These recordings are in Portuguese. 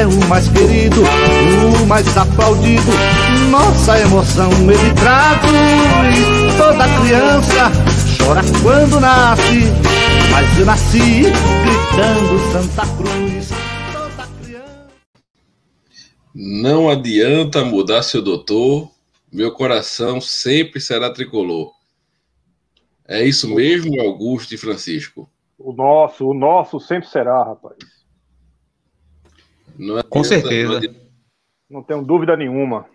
é o mais querido, o mais aplaudido. Nossa emoção ele traduz. Toda criança chora quando nasce, mas eu nasci gritando Santa Cruz. Toda criança. Não adianta mudar seu doutor, meu coração sempre será tricolor. É isso mesmo, Augusto e Francisco? O nosso, o nosso sempre será, rapaz. Não adianta, Com certeza. não. Não tenho dúvida nenhuma.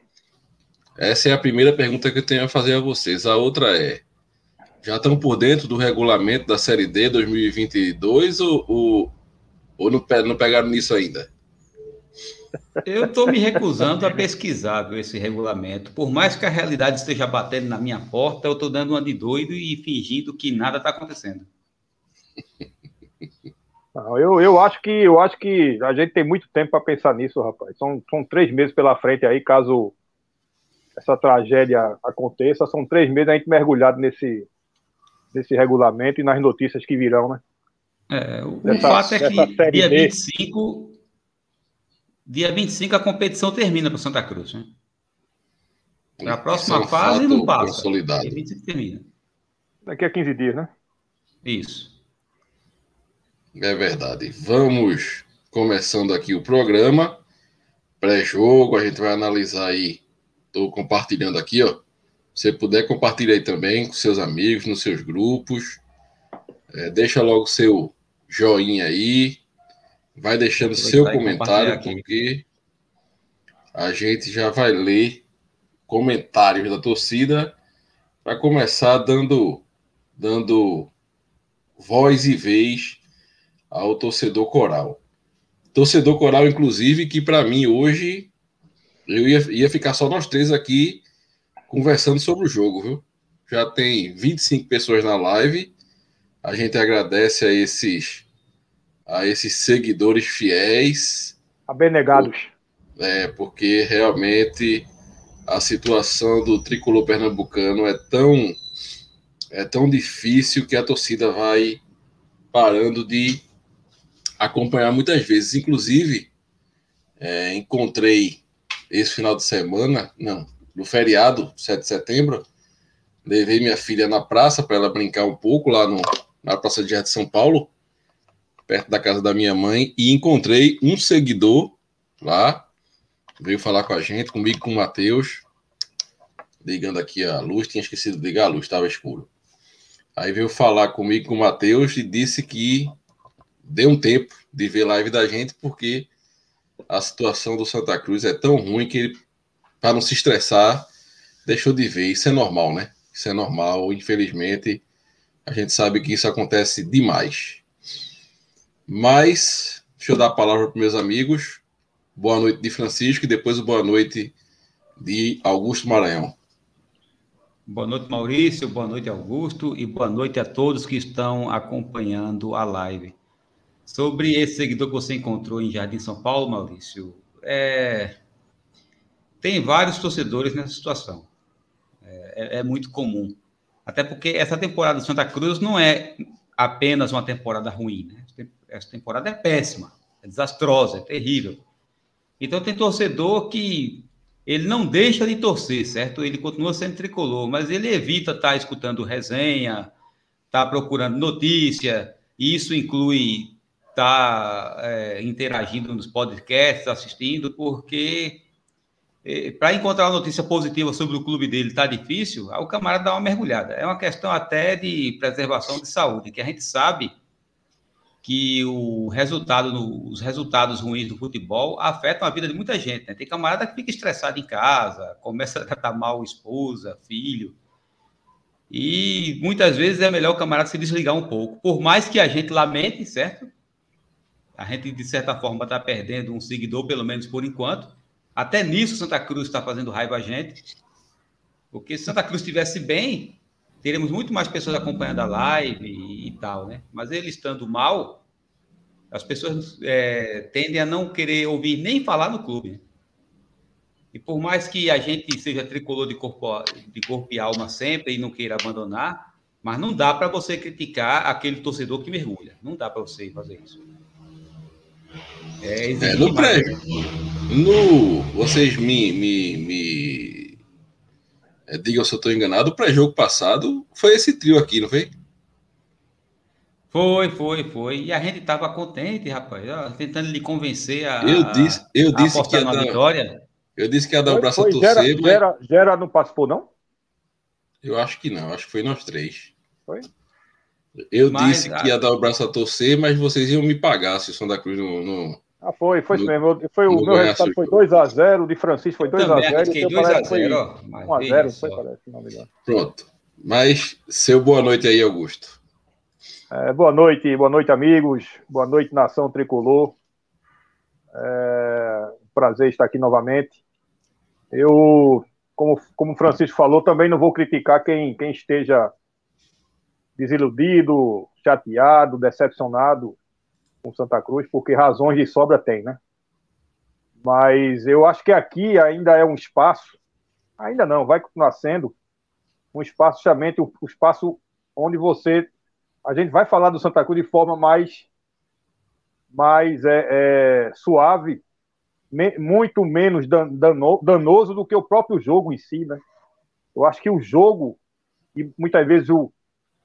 Essa é a primeira pergunta que eu tenho a fazer a vocês. A outra é: já estão por dentro do regulamento da Série D 2022 ou, ou, ou não, não pegaram nisso ainda? Eu estou me recusando a pesquisar viu, esse regulamento. Por mais que a realidade esteja batendo na minha porta, eu estou dando uma de doido e fingindo que nada está acontecendo. Não, eu, eu acho que eu acho que a gente tem muito tempo para pensar nisso, rapaz. São, são três meses pela frente aí, caso essa tragédia aconteça, são três meses a gente mergulhado nesse, nesse regulamento e nas notícias que virão, né? É, o Dessa- fato é que dia D. 25, dia 25 a competição termina para Santa Cruz. Né? A próxima Isso é fase não passa. consolidado. Dia 25 termina. Daqui a 15 dias, né? Isso. É verdade. Vamos começando aqui o programa. Pré-jogo, a gente vai analisar aí. Estou compartilhando aqui, ó. Se você puder, compartilha aí também com seus amigos, nos seus grupos. É, deixa logo seu joinha aí. Vai deixando seu comentário, porque a gente já vai ler comentários da torcida para começar dando, dando voz e vez ao torcedor coral. Torcedor coral, inclusive, que para mim hoje eu ia, ia ficar só nós três aqui conversando sobre o jogo, viu? Já tem 25 pessoas na live. A gente agradece a esses a esses seguidores fiéis, Abenegados. é, porque realmente a situação do tricolor pernambucano é tão é tão difícil que a torcida vai parando de acompanhar muitas vezes. Inclusive, é, encontrei esse final de semana, não, no feriado, 7 de setembro, levei minha filha na praça para ela brincar um pouco lá no, na Praça de Jardim de São Paulo, perto da casa da minha mãe, e encontrei um seguidor lá, veio falar com a gente, comigo com o Matheus, ligando aqui a luz, tinha esquecido de ligar a luz, estava escuro. Aí veio falar comigo com o Matheus e disse que deu um tempo de ver live da gente, porque a situação do Santa Cruz é tão ruim que ele, para não se estressar, deixou de ver. Isso é normal, né? Isso é normal. Infelizmente, a gente sabe que isso acontece demais. Mas, deixa eu dar a palavra para meus amigos. Boa noite de Francisco e depois boa noite de Augusto Maranhão. Boa noite, Maurício. Boa noite, Augusto. E boa noite a todos que estão acompanhando a live. Sobre esse seguidor que você encontrou em Jardim São Paulo, Maurício, é, tem vários torcedores nessa situação. É, é muito comum. Até porque essa temporada do Santa Cruz não é apenas uma temporada ruim. Né? Essa temporada é péssima, é desastrosa, é terrível. Então tem torcedor que ele não deixa de torcer, certo? Ele continua sendo tricolor, mas ele evita estar tá escutando resenha, estar tá procurando notícia, isso inclui estar tá, é, interagindo nos podcasts, assistindo, porque é, para encontrar uma notícia positiva sobre o clube dele está difícil, o camarada dá uma mergulhada. É uma questão até de preservação de saúde, que a gente sabe que o resultado, os resultados ruins do futebol afetam a vida de muita gente. Né? Tem camarada que fica estressado em casa, começa a tratar mal esposa, filho. E muitas vezes é melhor o camarada se desligar um pouco. Por mais que a gente lamente, certo? A gente, de certa forma, está perdendo um seguidor, pelo menos por enquanto. Até nisso, Santa Cruz está fazendo raiva a gente. Porque se Santa Cruz estivesse bem, teremos muito mais pessoas acompanhando a live e, e tal, né? Mas ele estando mal, as pessoas é, tendem a não querer ouvir nem falar no clube. E por mais que a gente seja tricolor de corpo, de corpo e alma sempre e não queira abandonar, mas não dá para você criticar aquele torcedor que mergulha. Não dá para você fazer isso. É, é no prédio. No, vocês me, me, me é, diga se eu estou enganado, o pré-jogo passado foi esse trio aqui, não foi? Foi, foi, foi. E a gente estava contente, rapaz, ó, tentando lhe convencer a. Eu disse, eu disse que ia dar, vitória. Eu disse que ia dar o um braço foi, a torcer. Gera, mas... Gera, Gera não participou, não? Eu acho que não, acho que foi nós três. Foi? Eu mas, disse que ia dar o braço a torcer, mas vocês iam me pagar se o Santa Cruz não, não, ah, foi, foi isso mesmo. Foi, o meu resultado foi 2x0, o de Francisco foi 2x0. Fiquei 2x0. 1x0, foi, parece, não me engano. Pronto. Mas seu boa noite aí, Augusto. É, boa noite, boa noite, amigos. Boa noite, nação tricolor. É, prazer estar aqui novamente. Eu, como, como o Francisco falou, também não vou criticar quem, quem esteja desiludido, chateado, decepcionado com Santa Cruz, porque razões de sobra tem, né? Mas eu acho que aqui ainda é um espaço, ainda não, vai continuar sendo um espaço, justamente um espaço onde você. A gente vai falar do Santa Cruz de forma mais, mais é, é, suave, me, muito menos dano, danoso do que o próprio jogo em si, né? Eu acho que o jogo, e muitas vezes o,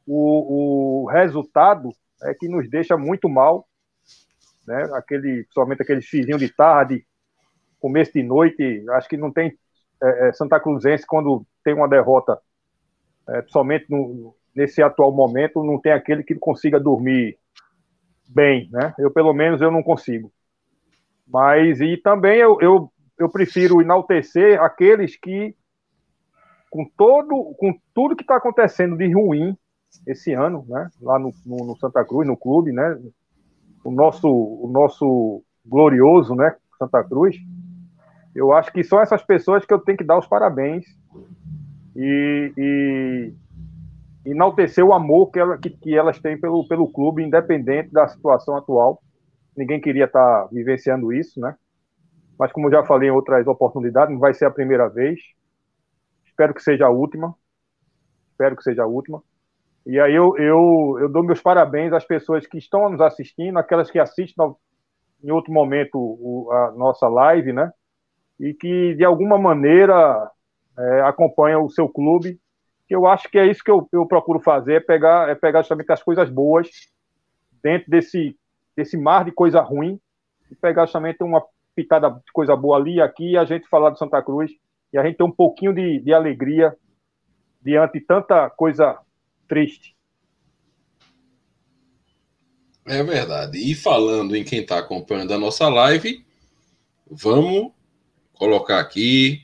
o, o resultado, é que nos deixa muito mal né? Aquele, principalmente aquele fizinho de tarde, começo de noite, acho que não tem é, é, Santa Cruzense quando tem uma derrota, é, principalmente no, nesse atual momento, não tem aquele que consiga dormir bem, né? Eu pelo menos eu não consigo. Mas e também eu, eu, eu prefiro enaltecer aqueles que com todo com tudo que está acontecendo de ruim esse ano, né? Lá no, no, no Santa Cruz, no clube, né? O nosso, o nosso glorioso, né, Santa Cruz, eu acho que são essas pessoas que eu tenho que dar os parabéns e, e enaltecer o amor que, ela, que, que, elas têm pelo, pelo clube, independente da situação atual. Ninguém queria estar vivenciando isso, né? Mas como já falei em outras oportunidades, não vai ser a primeira vez. Espero que seja a última. Espero que seja a última. E aí eu, eu, eu dou meus parabéns às pessoas que estão nos assistindo, aquelas que assistem em outro momento o, a nossa live, né? E que de alguma maneira é, acompanham o seu clube. Eu acho que é isso que eu, eu procuro fazer, é pegar, é pegar justamente as coisas boas dentro desse, desse mar de coisa ruim e pegar justamente uma pitada de coisa boa ali e aqui e a gente falar do Santa Cruz e a gente ter um pouquinho de, de alegria diante de tanta coisa triste. É verdade. E falando em quem está acompanhando a nossa live, vamos colocar aqui.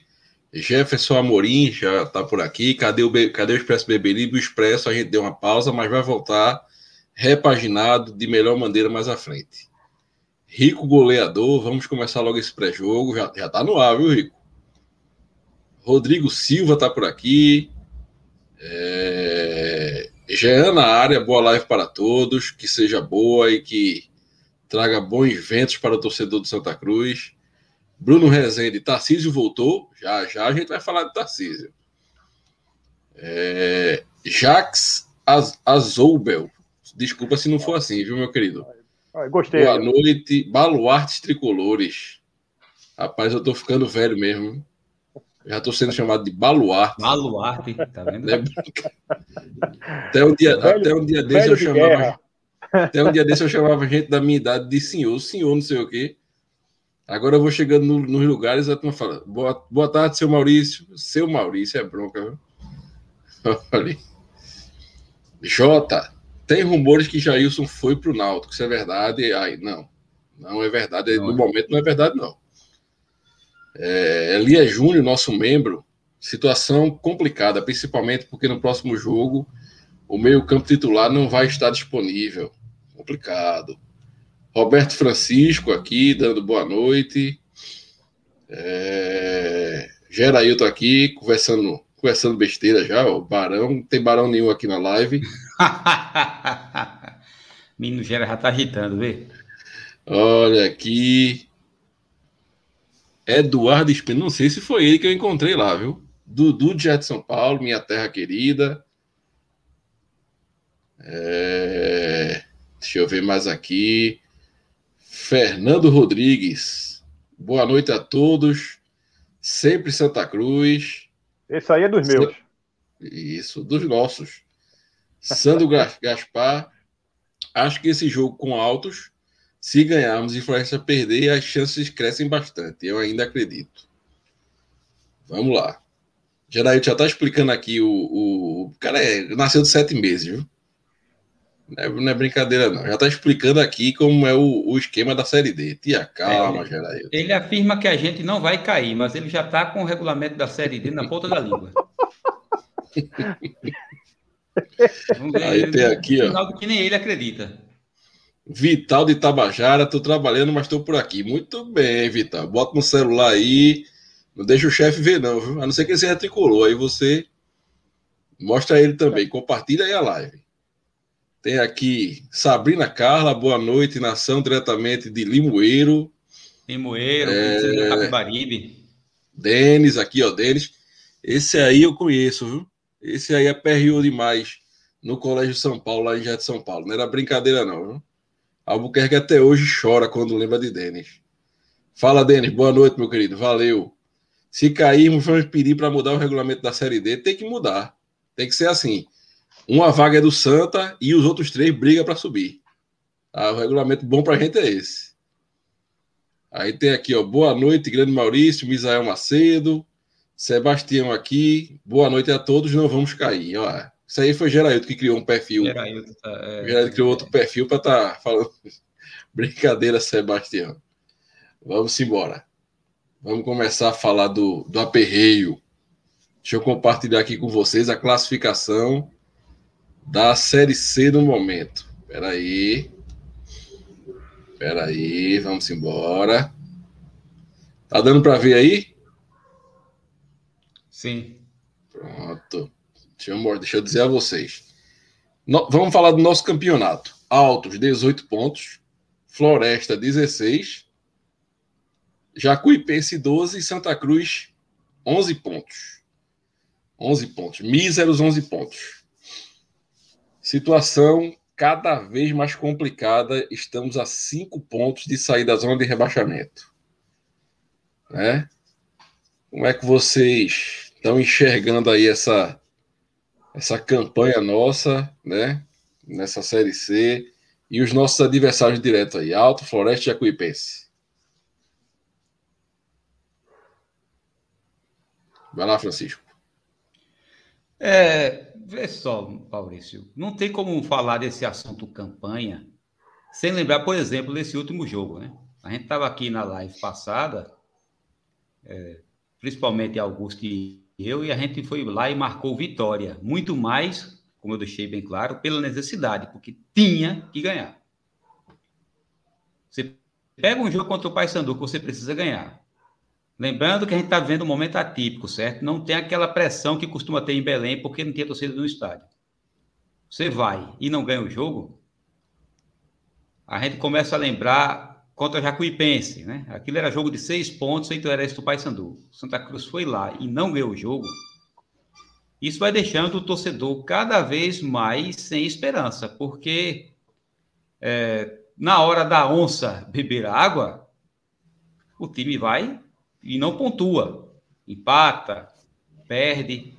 Jefferson Amorim já está por aqui. Cadê o, cadê o Expresso Beberibe? O Expresso a gente deu uma pausa, mas vai voltar repaginado de melhor maneira mais à frente. Rico goleador, vamos começar logo esse pré-jogo. Já, já tá no ar, viu, Rico? Rodrigo Silva está por aqui. É... Jean na área, boa live para todos, que seja boa e que traga bons ventos para o torcedor do Santa Cruz. Bruno Rezende, Tarcísio voltou, já já a gente vai falar de Tarcísio. É... Jax Az Azoubel, desculpa se não for assim, viu, meu querido? Gostei. Boa noite, baluartes tricolores. Rapaz, eu tô ficando velho mesmo. Já estou sendo chamado de baluarte. Baluarte, tá vendo? Né? Até um dia, Velho- até um dia desse eu chamava. guerra. Até um dia desse eu chamava gente da minha idade de senhor, senhor, não sei o quê. Agora eu vou chegando no- nos lugares e a turma fala: boa, boa tarde, seu Maurício. Seu Maurício é bronca, viu? Olha aí. Jota, tem rumores que Jailson foi pro Náutico. Isso é verdade? Ai, não. Não é verdade. Não no é. momento não é verdade, não. É, Elia Júnior, nosso membro, situação complicada, principalmente porque no próximo jogo o meio-campo titular não vai estar disponível. Complicado. Roberto Francisco aqui, dando boa noite. É... Gerailton aqui, conversando, conversando besteira já. O Barão, não tem Barão nenhum aqui na live. Menino Gera já tá agitando, vê? Olha aqui. Eduardo Espino, não sei se foi ele que eu encontrei lá, viu? Dudu de São Paulo, minha terra querida. É, Deixa eu ver mais aqui. Fernando Rodrigues. Boa noite a todos. Sempre Santa Cruz. Esse aí é dos meus. Isso, dos nossos. Sandro Gas- Gaspar. Acho que esse jogo com altos, se ganharmos e Floresta perder, as chances crescem bastante. Eu ainda acredito. Vamos lá. Janaíl já está explicando aqui o, o, o cara é, nasceu de sete meses, viu? Não é, não é brincadeira, não. Já está explicando aqui como é o, o esquema da Série D. Tia, calma, É. Janaíl. Ele afirma que a gente não vai cair, mas ele já tá com o regulamento da Série D na ponta da língua. Vamos ver Aí ele tem aqui, ó. que nem ele acredita. Vital de Tabajara, tô trabalhando, mas tô por aqui. Muito bem, Vital. Bota no celular aí. Não deixa o chefe ver, não, viu? A não ser que ele seja tricolor. Aí você mostra ele também. Compartilha aí a live. Tem aqui Sabrina Carla, boa noite, nação diretamente de Limoeiro. Limoeiro, É. Capibaribe. Denis, aqui, ó, Denis. Esse aí eu conheço, viu? Esse aí aperreou demais no Colégio São Paulo, lá em Jardim de São Paulo. Não era brincadeira, não, viu? Albuquerque até hoje chora quando lembra de Denis. Fala, Denis. Boa noite, meu querido. Valeu. Se cairmos, vamos pedir para mudar o regulamento da Série D. Tem que mudar. Tem que ser assim. Uma vaga é do Santa e os outros três brigam para subir. Ah, o regulamento bom para a gente é esse. Aí tem aqui, ó. Boa noite, grande Maurício, Misael Macedo, Sebastião aqui. Boa noite a todos, não vamos cair. Ó, isso aí foi Geraildo que criou um perfil. Geraildo, tá, é, Geraildo criou outro perfil para estar tá falando. Brincadeira, Sebastião. Vamos embora. Vamos começar a falar do, do aperreio. Deixa eu compartilhar aqui com vocês a classificação da Série C no momento. Espera aí. Espera aí, vamos embora. Tá dando para ver aí? Sim. Pronto. Deixa eu, deixa eu dizer a vocês. No- vamos falar do nosso campeonato. Altos, 18 pontos. Floresta, 16. Jacuipense, 12. Santa Cruz, 11 pontos. 11 pontos. Míseros 11 pontos. Situação cada vez mais complicada. Estamos a 5 pontos de sair da zona de rebaixamento. Né? Como é que vocês estão enxergando aí essa, essa campanha nossa, né? Nessa Série C. E os nossos adversários diretos aí, Alto, Floresta e Jacuipense. Vai lá, Francisco. É, vê só, Maurício, não tem como falar desse assunto campanha sem lembrar, por exemplo, desse último jogo, né? A gente estava aqui na live passada, é, principalmente Augusto e eu, e a gente foi lá e marcou vitória. Muito mais, como eu deixei bem claro, pela necessidade, porque tinha que ganhar. Você pega um jogo contra o Paysandu que você precisa ganhar. Lembrando que a gente está vendo um momento atípico, certo? Não tem aquela pressão que costuma ter em Belém, porque não tinha torcida no estádio. Você vai e não ganha o jogo, a gente começa a lembrar contra o Jacuipense, né? Aquilo era jogo de seis pontos sem interesse do Paysandu. Santa Cruz foi lá e não ganhou o jogo. Isso vai deixando o torcedor cada vez mais sem esperança, porque é, na hora da onça beber água, o time vai e não pontua. empata, perde.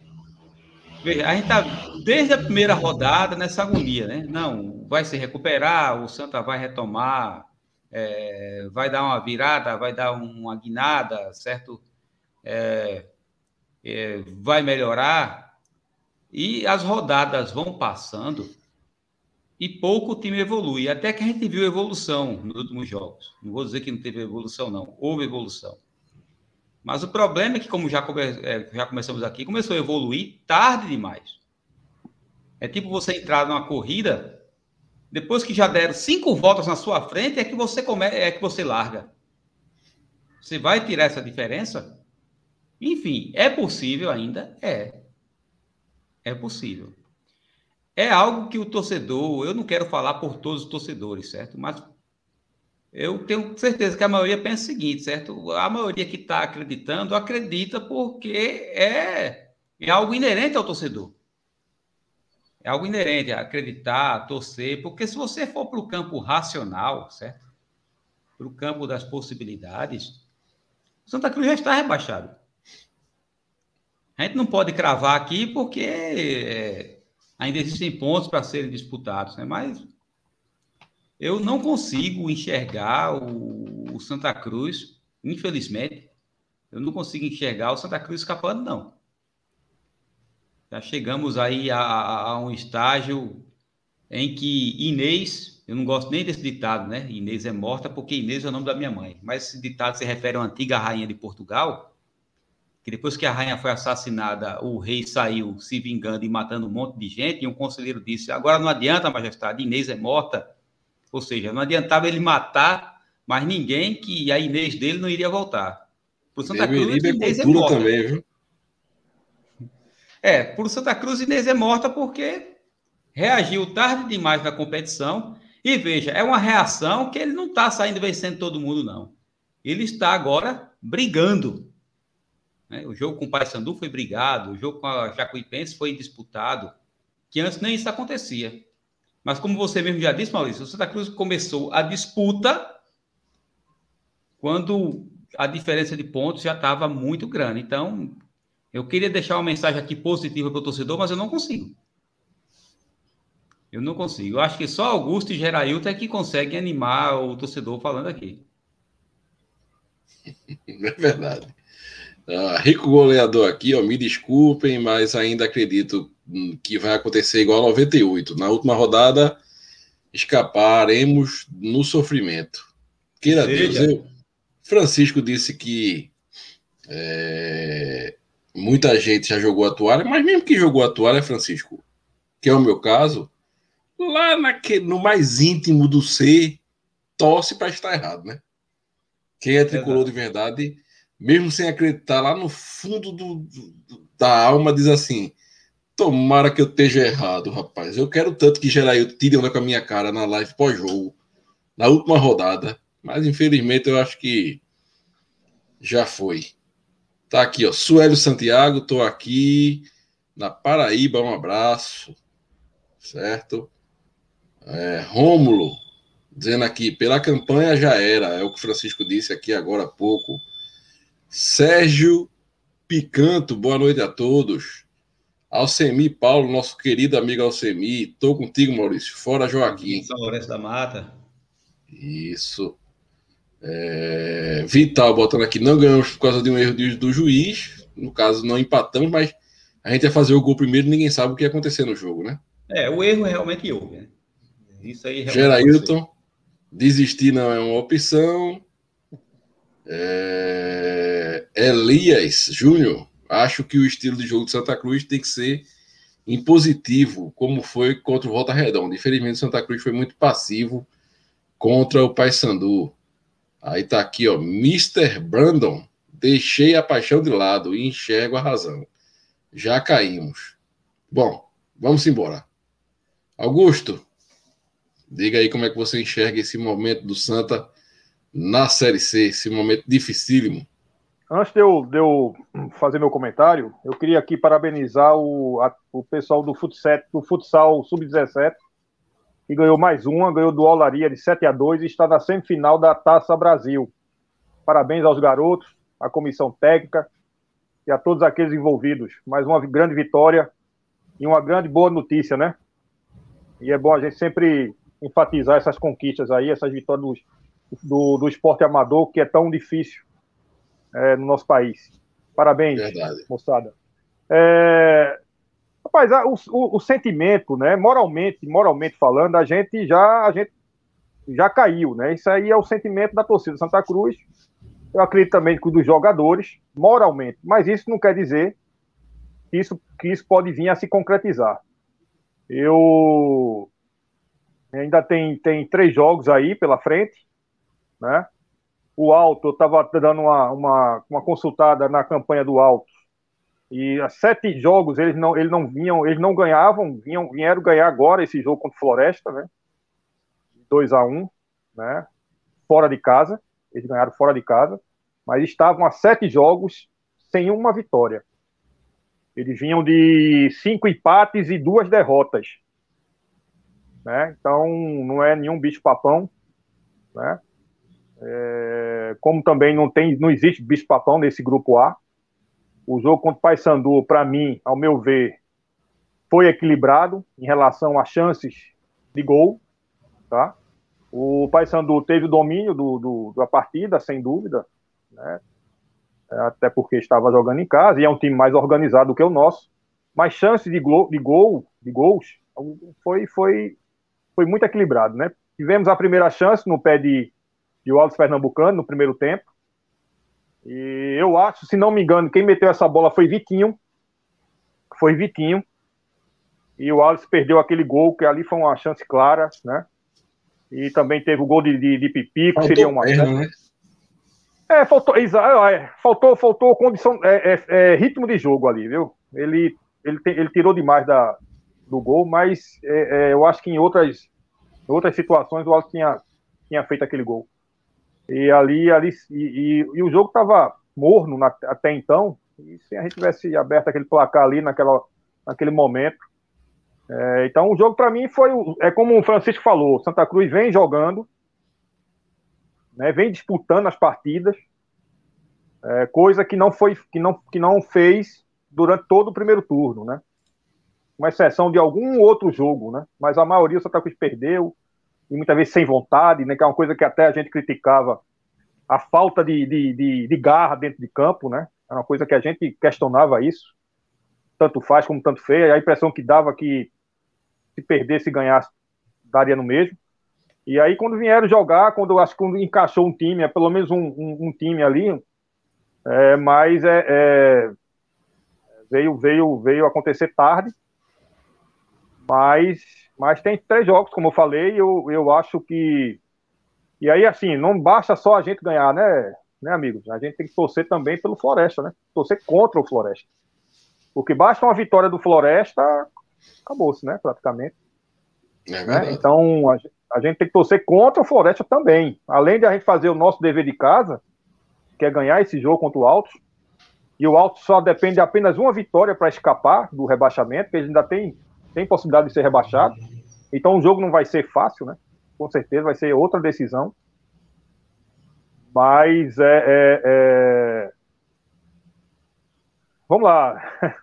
A gente está desde a primeira rodada nessa agonia, né? Não, vai se recuperar, o Santa vai retomar, é, vai dar uma virada, vai dar uma guinada, certo? É, é, vai melhorar. E as rodadas vão passando e pouco o time evolui. Até que a gente viu evolução nos últimos jogos. Não vou dizer que não teve evolução, não. Houve evolução. Mas o problema é que, como já, come, é, já começamos aqui, começou a evoluir tarde demais. É tipo você entrar numa corrida, depois que já deram cinco voltas na sua frente, é que você come, é que você larga. Você vai tirar essa diferença? Enfim, é possível ainda? É. É possível é algo que o torcedor, eu não quero falar por todos os torcedores, certo? Mas eu tenho certeza que a maioria pensa o seguinte, certo? A maioria que está acreditando, acredita porque é, é algo inerente ao torcedor. É algo inerente acreditar, torcer, porque se você for para o campo racional, certo? Para o campo das possibilidades, Santa Cruz já está rebaixado. A gente não pode cravar aqui porque é, ainda existem pontos para serem disputados, né? mas eu não consigo enxergar o, o, Santa Cruz, infelizmente, eu não consigo enxergar o Santa Cruz escapando, não. Já chegamos aí a, a um estágio em que Inês, eu não gosto nem desse ditado, né? Inês é morta porque Inês é o nome da minha mãe, mas esse ditado se refere a uma antiga rainha de Portugal, que depois que a rainha foi assassinada, o rei saiu se vingando e matando um monte de gente, e um conselheiro disse: agora não adianta, majestade, Inês é morta. Ou seja, não adiantava ele matar mais ninguém, que a Inês dele não iria voltar. Por Santa Cruz, Inês é morta. também, viu? É, por Santa Cruz, Inês é morta porque reagiu tarde demais na competição. E veja, é uma reação que ele não está saindo vencendo todo mundo, não. Ele está agora brigando né? O jogo com o Paysandu foi brigado, o jogo com a Jacuipense foi disputado, que antes nem isso acontecia. Mas como você mesmo já disse, Maurício, o Santa Cruz começou a disputa quando a diferença de pontos já estava muito grande. Então, eu queria deixar uma mensagem aqui positiva para o torcedor, mas eu não consigo. Eu não consigo. Eu acho que só Augusto e Gerailton é que conseguem animar o torcedor falando aqui. É verdade. Uh, rico goleador aqui, ó, me desculpem, mas ainda acredito que vai acontecer igual a 98. Na última rodada, escaparemos no sofrimento. Queira Seja. Deus. Eu, Francisco disse que é, muita gente já jogou a toalha, mas mesmo que jogou a toalha, Francisco, que é o meu caso, lá naquele, no mais íntimo do ser, torce para estar errado, né? Quem é tricolor de verdade mesmo sem acreditar, lá no fundo do, do, da alma, diz assim: Tomara que eu esteja errado, rapaz. Eu quero tanto que Gerail tire onda com a minha cara na live pós-jogo, na última rodada. Mas infelizmente eu acho que já foi. Tá aqui, ó. Suélio Santiago, tô aqui na Paraíba. Um abraço. Certo? É, Rômulo, dizendo aqui, pela campanha já era. É o que o Francisco disse aqui agora há pouco. Sérgio Picanto, boa noite a todos. Alcemi Paulo, nosso querido amigo Alcemi, estou contigo, Maurício. Fora Joaquim. São Lourenço da Mata. Isso. É... Vital botando aqui, não ganhamos por causa de um erro do juiz. No caso, não empatamos, mas a gente ia fazer o gol primeiro ninguém sabe o que ia acontecer no jogo, né? É, o erro realmente houve, né? Isso aí Gerailton, desistir não é uma opção. É... Elias Júnior, acho que o estilo de jogo de Santa Cruz tem que ser impositivo, como foi contra o Volta Redonda. Infelizmente, o Santa Cruz foi muito passivo contra o Paysandu. Aí tá aqui, ó, Mr. Brandon. Deixei a paixão de lado e enxergo a razão. Já caímos. Bom, vamos embora. Augusto, diga aí como é que você enxerga esse momento do Santa na Série C, esse momento dificílimo? Antes de eu, de eu fazer meu comentário, eu queria aqui parabenizar o, a, o pessoal do do futsal Sub-17, que ganhou mais uma, ganhou do Olaria de 7 a 2 e está na semifinal da Taça Brasil. Parabéns aos garotos, à comissão técnica. e a todos aqueles envolvidos. Mais uma grande vitória e uma grande boa notícia, né? E é bom a gente sempre enfatizar essas conquistas aí, essas vitórias do, do, do esporte amador, que é tão difícil é, no nosso país. Parabéns, Verdade. moçada. É, rapaz, o, o, o, sentimento, né? Moralmente, moralmente falando, a gente já a gente já caiu, né? Isso aí é o sentimento da torcida Santa Cruz. Eu acredito também que dos jogadores, moralmente. Mas isso não quer dizer que isso, que isso pode vir a se concretizar. Eu ainda tem, tem três jogos aí pela frente, né? O Alto, eu estava dando uma, uma, uma consultada na campanha do Alto, e há sete jogos eles não, eles não vinham, eles não ganhavam, vinham, vieram ganhar agora esse jogo contra o Floresta, né? 2 a 1 né? Fora de casa, eles ganharam fora de casa, mas estavam a sete jogos sem uma vitória. Eles vinham de cinco empates e duas derrotas. Né? Então, não é nenhum bicho-papão. Né? É, como também não, tem, não existe bicho-papão nesse grupo A. O jogo contra o Paysandu, para mim, ao meu ver, foi equilibrado em relação às chances de gol. Tá? O Paysandu teve o domínio do, do, da partida, sem dúvida, né? É, até porque estava jogando em casa e é um time mais organizado do que o nosso. Mas chance de, gol, de gol, de gols, foi, foi, foi muito equilibrado, né? Tivemos a primeira chance no pé de, de Wallace Pernambucano no primeiro tempo. E eu acho, se não me engano, quem meteu essa bola foi Vitinho. Foi Vitinho. E o Wallace perdeu aquele gol, que ali foi uma chance clara, né? E também teve o gol de, de, de Pipico, que seria uma. Perna, né? É, faltou, é, faltou, faltou condição, é, é, é, ritmo de jogo ali, viu? Ele, ele, te, ele tirou demais da, do gol, mas é, é, eu acho que em outras, outras situações o Alto tinha, tinha feito aquele gol. E ali, ali e, e, e o jogo estava morno na, até então, e se a gente tivesse aberto aquele placar ali naquela, naquele momento, é, então, o jogo para mim foi. É como o Francisco falou: Santa Cruz vem jogando, né, vem disputando as partidas, é, coisa que não, foi, que, não, que não fez durante todo o primeiro turno, né? Com exceção de algum outro jogo, né? Mas a maioria o Santa Cruz perdeu, e muitas vezes sem vontade, né? Que é uma coisa que até a gente criticava a falta de, de, de, de garra dentro de campo, né? É uma coisa que a gente questionava isso. Tanto faz como tanto fez. A impressão que dava que se perdesse e ganhasse, daria no mesmo. E aí, quando vieram jogar, quando acho que quando encaixou um time, é pelo menos um, um, um time ali, é, mas é, é, veio, veio, veio acontecer tarde. Mas, mas tem três jogos, como eu falei, eu, eu acho que. E aí, assim, não basta só a gente ganhar, né, né, amigos? A gente tem que torcer também pelo Floresta, né? Torcer contra o Floresta. Porque basta uma vitória do Floresta, acabou-se, né? Praticamente. É né? Então, a, a, gente tem que torcer contra o Floresta também. Além de a gente fazer o nosso dever de casa, que é ganhar esse jogo contra o Altos, e o Altos só depende de apenas uma vitória para escapar do rebaixamento, porque ele ainda tem, tem possibilidade de ser rebaixado. Então, o jogo não vai ser fácil, né? Com certeza vai ser outra decisão. Mas é, é, é... Vamos lá.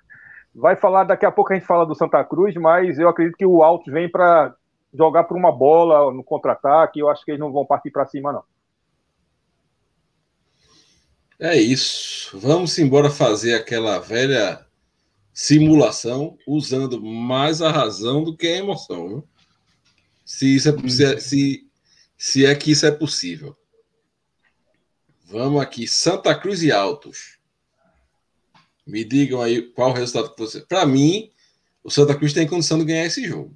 Vai falar, daqui a pouco a gente fala do Santa Cruz, mas eu acredito que o Altos vem para jogar por uma bola no contra-ataque. Eu acho que eles não vão partir para cima, não. É isso. Vamos embora fazer aquela velha simulação usando mais a razão do que a emoção. Viu? Se, isso é, hum. se, é, se, se é que isso é possível. Vamos aqui. Santa Cruz e Altos. Me digam aí qual o resultado que você. Para mim, o Santa Cruz tem condição de ganhar esse jogo.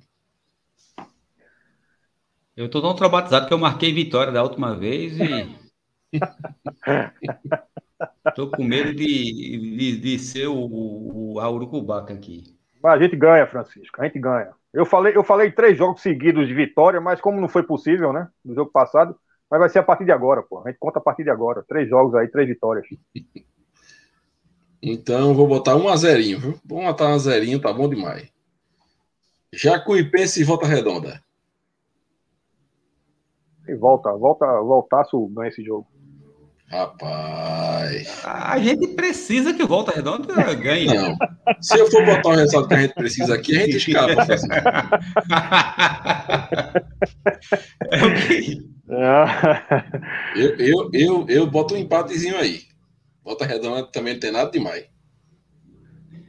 Eu estou tão traumatizado que eu marquei vitória da última vez e. Estou com medo de, de, de ser o, o, a Urucubaca aqui. Mas a gente ganha, Francisco. A gente ganha. Eu falei, eu falei três jogos seguidos de vitória, mas como não foi possível, né? No jogo passado, mas vai ser a partir de agora, pô. A gente conta a partir de agora. Três jogos aí, três vitórias. Então, vou botar um a zerinho, viu? Vamos botar um a zerinho, tá bom demais. Jacuipense e Volta Redonda. E volta, volta, voltaço ganha esse jogo. Rapaz. A gente precisa que o Volta Redonda ganhe. Não. Se eu for botar o resultado que a gente precisa aqui, a gente escapa. É eu, eu, eu, eu boto um empatezinho aí. Volta Redonda também não tem nada demais.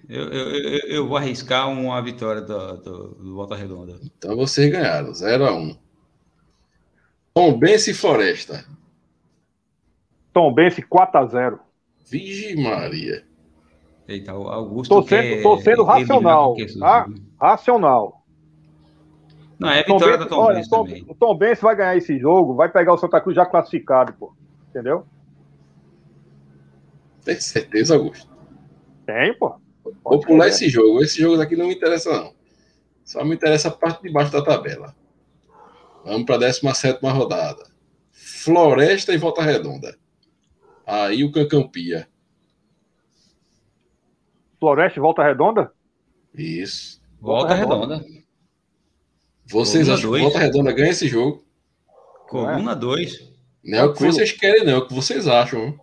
Eu, eu, eu, vou arriscar uma vitória do, do, do Volta Redonda. Então vocês ganharam, 0x1. Um. Tom Bense e Floresta. Tom Bense 4x0. Vigi Maria. Eita, o Augusto. Tô sendo, tô sendo racional. Tá? Racional. Não, é vitória Tom do Tom Bense também. O Tom Bense vai ganhar esse jogo, vai pegar o Santa Cruz já classificado, pô. Entendeu? Tem certeza, Augusto? Tem, pô. Vou pular esse jogo. Esse jogo daqui não me interessa, não. Só me interessa a parte de baixo da tabela. Vamos para a 17 rodada. Floresta e Volta Redonda. Aí o Cancampia. Floresta e Volta Redonda? Isso. Volta, Redonda. Vocês acham que Volta Redonda ganha esse jogo? Coluna 2. Não é o que vocês querem, não. É o que vocês acham.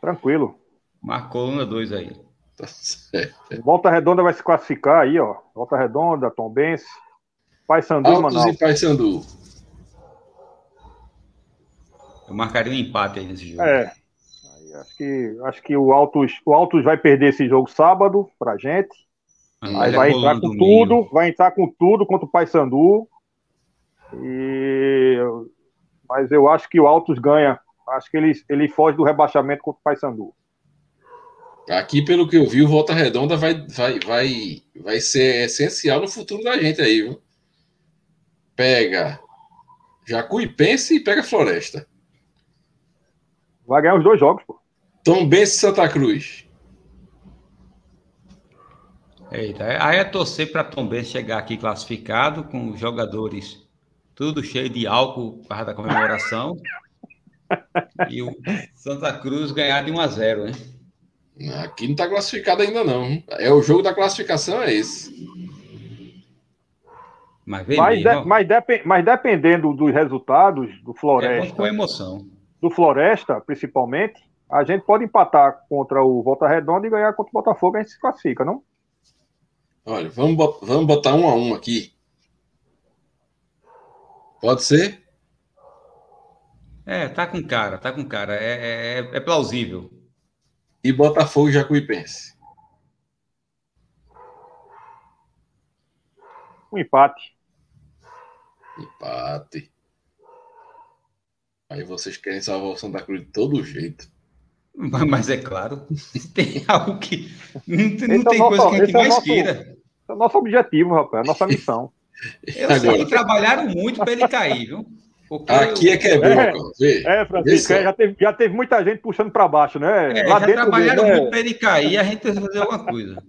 Tranquilo. Marcou coluna 2 aí. Tá certo. Volta Redonda vai se classificar aí, ó. Volta Redonda, Tombense, Paysandu e Manaus. e Paysandu. Eu marcaria um empate aí nesse jogo. É. Acho que, acho que o Altos, o Altos vai perder esse jogo sábado pra gente. Ah, aí vai entrar com tudo, vai entrar com tudo contra o Paysandu. E... Mas eu acho que o Altos ganha. Acho que ele, ele foge do rebaixamento contra o Paysandu. Aqui, pelo que eu vi, o Volta Redonda vai, vai, vai, vai ser essencial no futuro da gente aí, viu? Pega Jacuipense e pega Floresta. Vai ganhar os dois jogos, pô. Tom e Santa Cruz. Eita, aí é torcer para Tom chegar aqui classificado, com os jogadores tudo cheio de álcool por causa da comemoração. e o Santa Cruz ganhar de 1 a 0 né? Aqui não está classificado ainda, não. É o jogo da classificação, é esse. Mas, mas, de, mas, dep mas, dependendo dos resultados do Floresta. É com emoção. Do Floresta, principalmente, a gente pode empatar contra o Volta Redonda e ganhar contra o Botafogo, a gente se classifica, não? Olha, vamos, botar, vamos botar um a um aqui. Pode ser? É, tá com cara, tá com cara. É, é, é plausível e Botafogo e Jacuipense. Um empate. Empate. Aí vocês querem salvar o Santa Cruz de todo jeito. Mas é claro, tem algo que. Não tem, não tem é coisa que a gente mais é nosso, queira. É o nosso objetivo, rapaz, é a nossa missão. Eu Agora, sei que trabalharam muito para ele cair, viu? Porque Aqui eu... é que é bronca. É, é Francisco, é, já, teve, já teve muita gente puxando para baixo, né? É, Lá já trabalharam mesmo, muito para ele cair, a gente precisa fazer alguma coisa.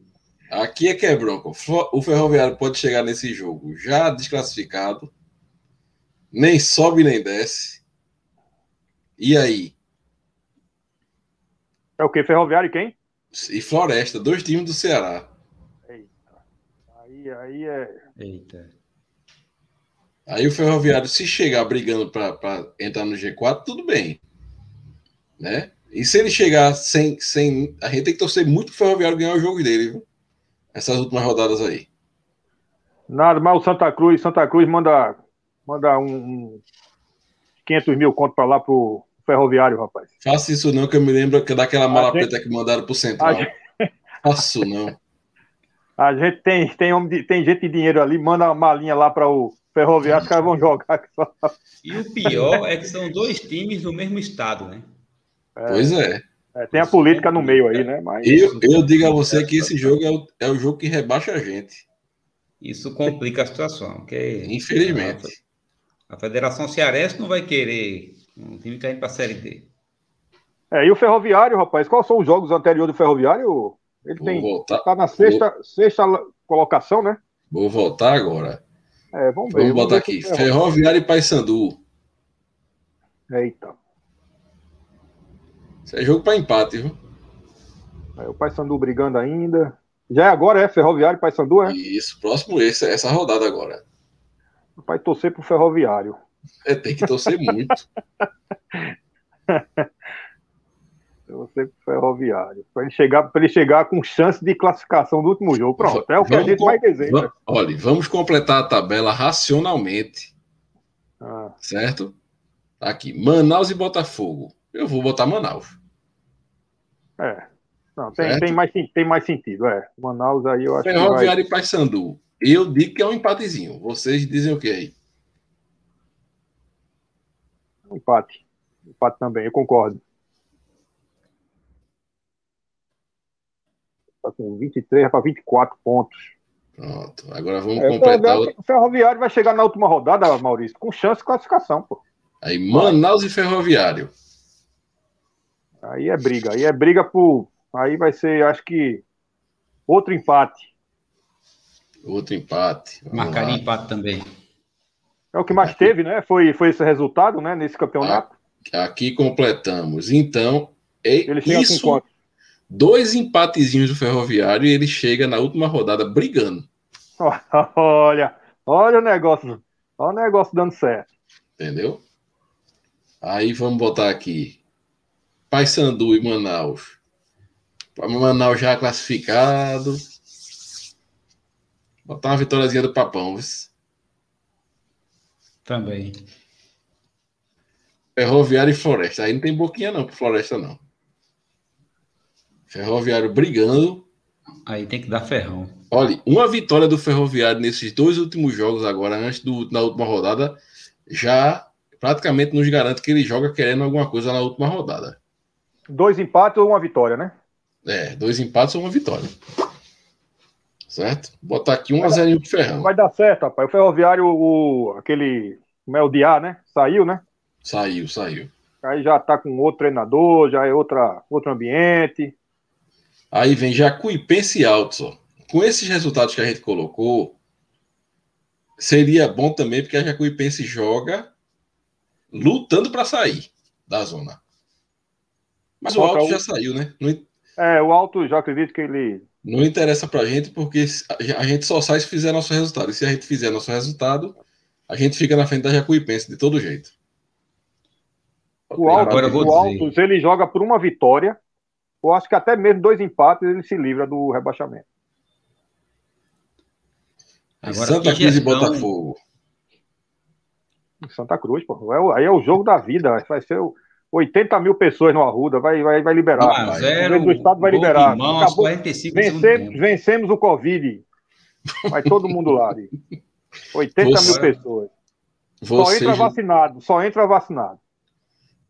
Aqui é que é bronca. O Ferroviário pode chegar nesse jogo já desclassificado, nem sobe nem desce. E aí? É o que? Ferroviário e quem? E Floresta, dois times do Ceará. Eita. Aí, aí é. Eita. Aí o Ferroviário, se chegar brigando para entrar no G4, tudo bem. Né? E se ele chegar sem, sem. A gente tem que torcer muito para o Ferroviário ganhar o jogo dele, viu? Essas últimas rodadas aí. Nada, mas o Santa Cruz, Santa Cruz manda, manda um, um 500 mil conto para lá pro Ferroviário, rapaz. Faça isso não, que eu me lembro que daquela mala gente... preta que mandaram pro Central. Gente... Faço não. A gente tem, tem, tem gente de dinheiro ali, manda uma malinha lá para o Ferroviário, os caras vão jogar. E o pior é que são dois times do mesmo estado, né? É, pois é. é. Tem a política no meio aí, né? Mas... Eu, eu digo a você que esse jogo é o, é o jogo que rebaixa a gente. Isso complica a situação. Porque Infelizmente. A, a Federação Cearense não vai querer um time que para a Série D. É, e o Ferroviário, rapaz, quais são os jogos anteriores do Ferroviário? Ele Vou tem. Voltar. Tá na sexta, Vou... sexta colocação, né? Vou voltar agora. É, vamos ver. Vamos botar aqui. Ferroviário e Paysandu. Eita. Isso é jogo para empate, viu? É, o Paysandu brigando ainda. Já é agora, é? Ferroviário e Paysandu, é? Isso, próximo esse, essa rodada agora. Vai torcer pro Ferroviário. É, tem que torcer muito. Você pro Ferroviário. Para ele, chegar, ele chegar com chance de classificação do último jogo. Pronto, é o que Vamos a gente com- mais deseja. Va- Olha, vamos completar a tabela racionalmente, Ah, certo? Aqui, Manaus e Botafogo. Eu vou botar Manaus. é. Não, tem, tem, mais, tem mais sentido, é. Manaus aí eu acho que vai... Ferroviário e Paysandu. Eu digo que é um empatezinho. Vocês dizem o que aí? Empate. Empate também, eu concordo. Tá com 23 para 24 pontos. Pronto. Agora vamos É, o, completar. Ferroviário, o Ferroviário vai chegar na última rodada, Maurício, com chance de classificação, pô. Aí, Manaus e Ferroviário. Aí é briga. Aí é briga por. Aí vai ser, acho que, outro empate. Outro empate. Vamos Marcaria lá. empate também. É o que mais teve, né? Foi, foi esse resultado, né? Nesse campeonato. Aqui completamos. Então, é Ele isso. Dois empatezinhos do Ferroviário e ele chega na última rodada brigando. Olha, olha o negócio. Olha o negócio dando certo. Entendeu? Aí vamos botar aqui. Paysandu e Manaus. Manaus já classificado. Botar uma vitóriazinha do Papão. viu? Também. Ferroviário e Floresta. Aí não tem boquinha não pro Floresta não. Ferroviário brigando. Aí tem que dar ferrão. Olha, uma vitória do Ferroviário nesses dois últimos jogos agora, antes do, da última rodada, já praticamente nos garante que ele joga querendo alguma coisa na última rodada. Dois empates ou uma vitória, né? É, dois empates ou uma vitória. Certo? Vou botar aqui um a 0 pro Ferrão. Vai dar certo, rapaz. O Ferroviário, o, aquele. Como é o Diá, né? Saiu, né? Saiu, saiu. Aí já tá com outro treinador, já é outra, outro ambiente. Aí vem Jacuipense e Altos, ó. Com esses resultados que a gente colocou, seria bom também porque a Jacuipense joga lutando para sair da zona. Mas o Coloca Altos o- já saiu, né? Não, É, o Alto já acredito que ele. não interessa pra gente porque a gente só sai se fizer nosso resultado. E se a gente fizer nosso resultado, a gente fica na frente da Jacuipense de todo jeito. O Altos, o. Altos ele joga por uma vitória. Eu acho que até mesmo dois empates ele se livra do rebaixamento. Agora, Santa Cruz e Botafogo. Santa Cruz, pô. É Aí é o jogo da vida. Vai ser o- 80 mil pessoas no Arruda. Vai, vai, vai liberar. 1 a vai. 0, O estado vai liberar. mão aos Acabou. 45 do segundo Vencemos, vencemos o Covid. Vai todo mundo lá. ali. 80 Você- mil pessoas. Só Vocês, entra vacinado. Só entra vacinado.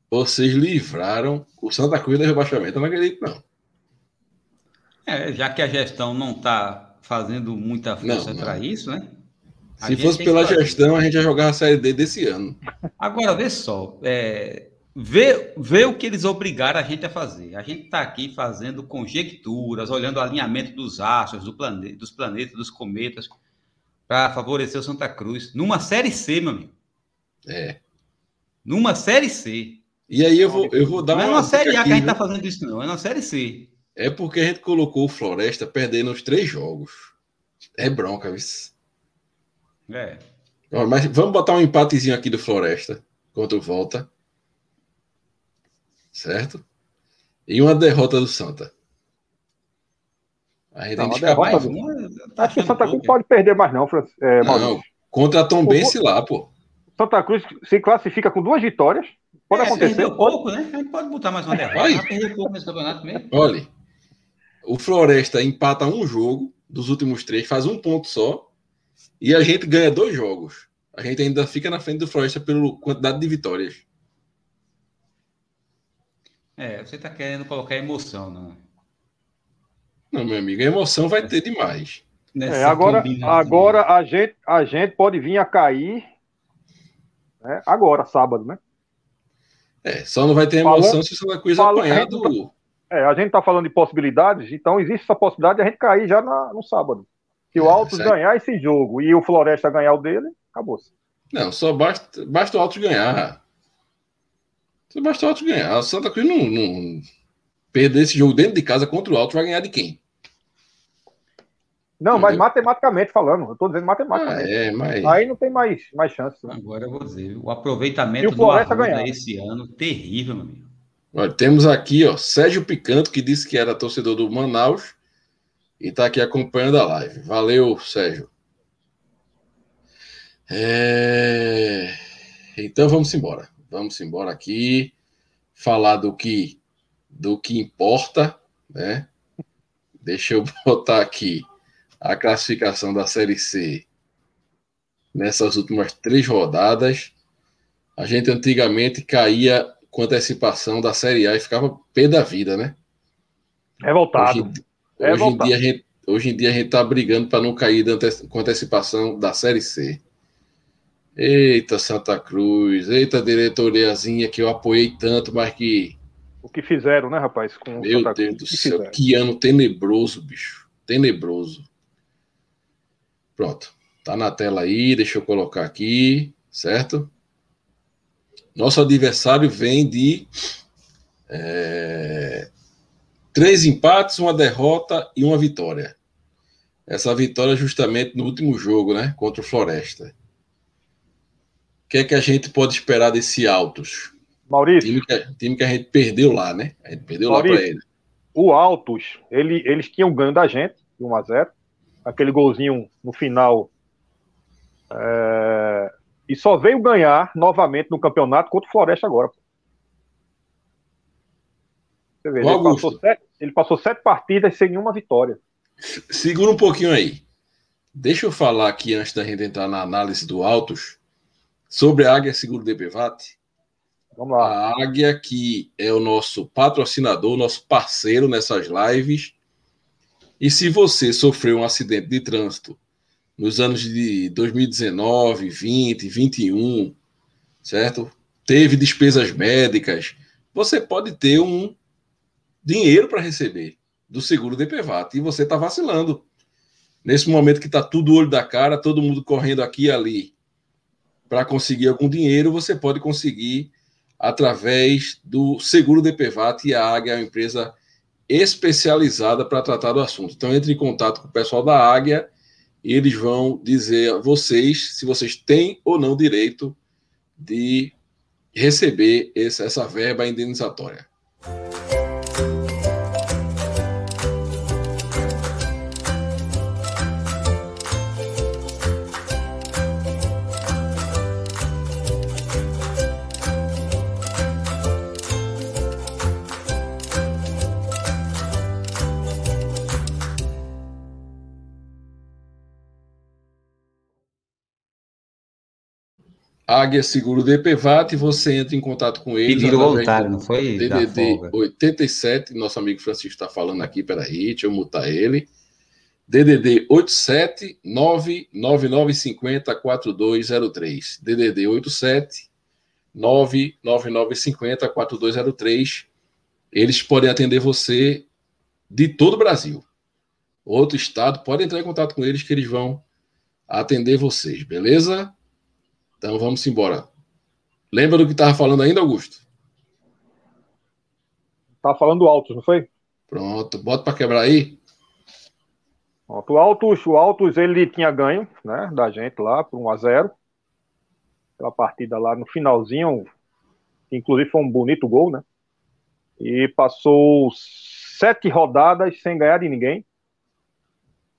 vocês livraram o Santa Cruz do rebaixamento. Eu não acredito, não. É, já que a gestão não está fazendo muita força para isso, né? A Se fosse pela que gestão, a gente ia jogar a Série D desse ano. Agora, vê só, é, vê, vê o que eles obrigaram a gente a fazer. A gente está aqui fazendo conjecturas, olhando o alinhamento dos astros, do plane, dos planetas, dos cometas, para favorecer o Santa Cruz. Numa Série C, meu amigo. É. Numa Série C. E aí eu vou, eu vou dar Não é uma uma Série A que a gente viu? fazendo isso, não. É uma Série C. É porque a gente colocou o Floresta perdendo os três jogos. É bronca, viu? É. Ó, Mas vamos botar um empatezinho aqui do Floresta contra o Volta. Certo? E uma derrota do Santa. A gente Não, ainda a fica derrota mais. Tá Acho que o Santa Cruz pode perder mais, não, Fran- é, Maurício. Não, contra a Tombense lá, pô. Santa Cruz se classifica com duas vitórias. Pode É, acontecer. Perdeu pouco, né? A gente pode botar mais uma derrota. Perdeu pouco nesse campeonato mesmo. Olha, o Floresta empata um jogo dos últimos três, faz um ponto só, e a gente ganha dois jogos. A gente ainda fica na frente do Floresta pela quantidade de vitórias. É, você está querendo colocar emoção, não. Não, meu amigo, a emoção vai ter demais. É, agora, agora a, gente, a gente pode vir a cair né, agora, sábado, né? É, só não vai ter Falando- emoção se o Santa Cruz falando- apanhar do. É, a gente está falando de possibilidades, então existe essa possibilidade de a gente cair já na- no sábado. Se o É, Altos certo. ganhar esse jogo e o Floresta ganhar o dele, acabou-se. Não, só basta, basta o Altos ganhar. Só basta o Altos ganhar. O Santa Cruz não, não perder esse jogo dentro de casa contra o Altos vai ganhar de quem? Não, mas Entendeu? matematicamente falando, eu estou dizendo Ah, matematicamente. é, mas. Aí não tem mais, mais chance. Né? Agora eu vou dizer, o aproveitamento o do Arruda esse ano, terrível, meu amigo. Olha, temos aqui, ó, Sérgio Picanto, que disse que era torcedor do Manaus e está aqui acompanhando a live. Valeu, Sérgio. É... Então vamos embora. Vamos embora aqui falar do que do que importa, né? Deixa eu botar aqui a classificação da Série C nessas últimas três rodadas. A gente antigamente caía com antecipação da Série A e ficava pé da vida, né? Revoltado. Hoje, hoje em, dia a gente, hoje em dia a gente tá brigando para não cair com antecipação da Série C. Eita, Santa Cruz, eita, diretoriazinha que eu apoiei tanto, mas que. O que fizeram, né, rapaz? Com Meu Santa Deus Cruz, do céu, fizeram? que ano tenebroso, bicho. Tenebroso. Pronto. Tá na tela aí, deixa eu colocar aqui, certo? Nosso adversário vem de é, três empates, uma derrota e uma vitória. Essa vitória justamente no último jogo, né? Contra o Floresta. O que é que a gente pode esperar desse Altos? Maurício. Time que, time que a gente perdeu lá, né? A gente perdeu Maurício, lá para ele. O Altos, ele, eles tinham ganho da gente, de 1 a 0 Aquele golzinho no final. É, e só veio ganhar novamente no campeonato contra o Floresta agora. Vê, ele, passou sete, ele, passou sete, partidas sem nenhuma vitória. Segura um pouquinho aí. Deixa eu falar aqui, antes da gente entrar na análise do Autos, sobre a Águia Seguro DPVAT. Vamos lá. A Águia, que é o nosso patrocinador, nosso parceiro nessas lives. E se você sofreu um acidente de trânsito nos anos de 2019, 20, 21, certo? Teve despesas médicas, você pode ter um dinheiro para receber do seguro DPVAT e você está vacilando. Nesse momento que está tudo olho da cara, todo mundo correndo aqui e ali para conseguir algum dinheiro, você pode conseguir através do seguro DPVAT e a Águia é uma empresa especializada para tratar do assunto. Então entre em contato com o pessoal da Águia e eles vão dizer a vocês se vocês têm ou não direito de receber essa, essa verba indenizatória. Águia Seguro DPVAT, você entra em contato com eles. Pedido voluntário, não foi? DDD 87, nosso amigo Francisco está falando aqui, peraí, deixa eu mutar ele. DDD 87 99950 4203. DDD 87 99950 4203. Eles podem atender você de todo o Brasil. Outro estado, pode entrar em contato com eles que eles vão atender vocês, beleza? Então vamos embora. Lembra do que estava falando ainda, Augusto? Estava falando altos, não foi? Pronto, bota para quebrar aí. Pronto, o Altos, o Altos ele tinha ganho, né, da gente lá por 1 a 0. Aquela partida lá no finalzinho, inclusive foi um bonito gol, né? E passou sete rodadas sem ganhar de ninguém.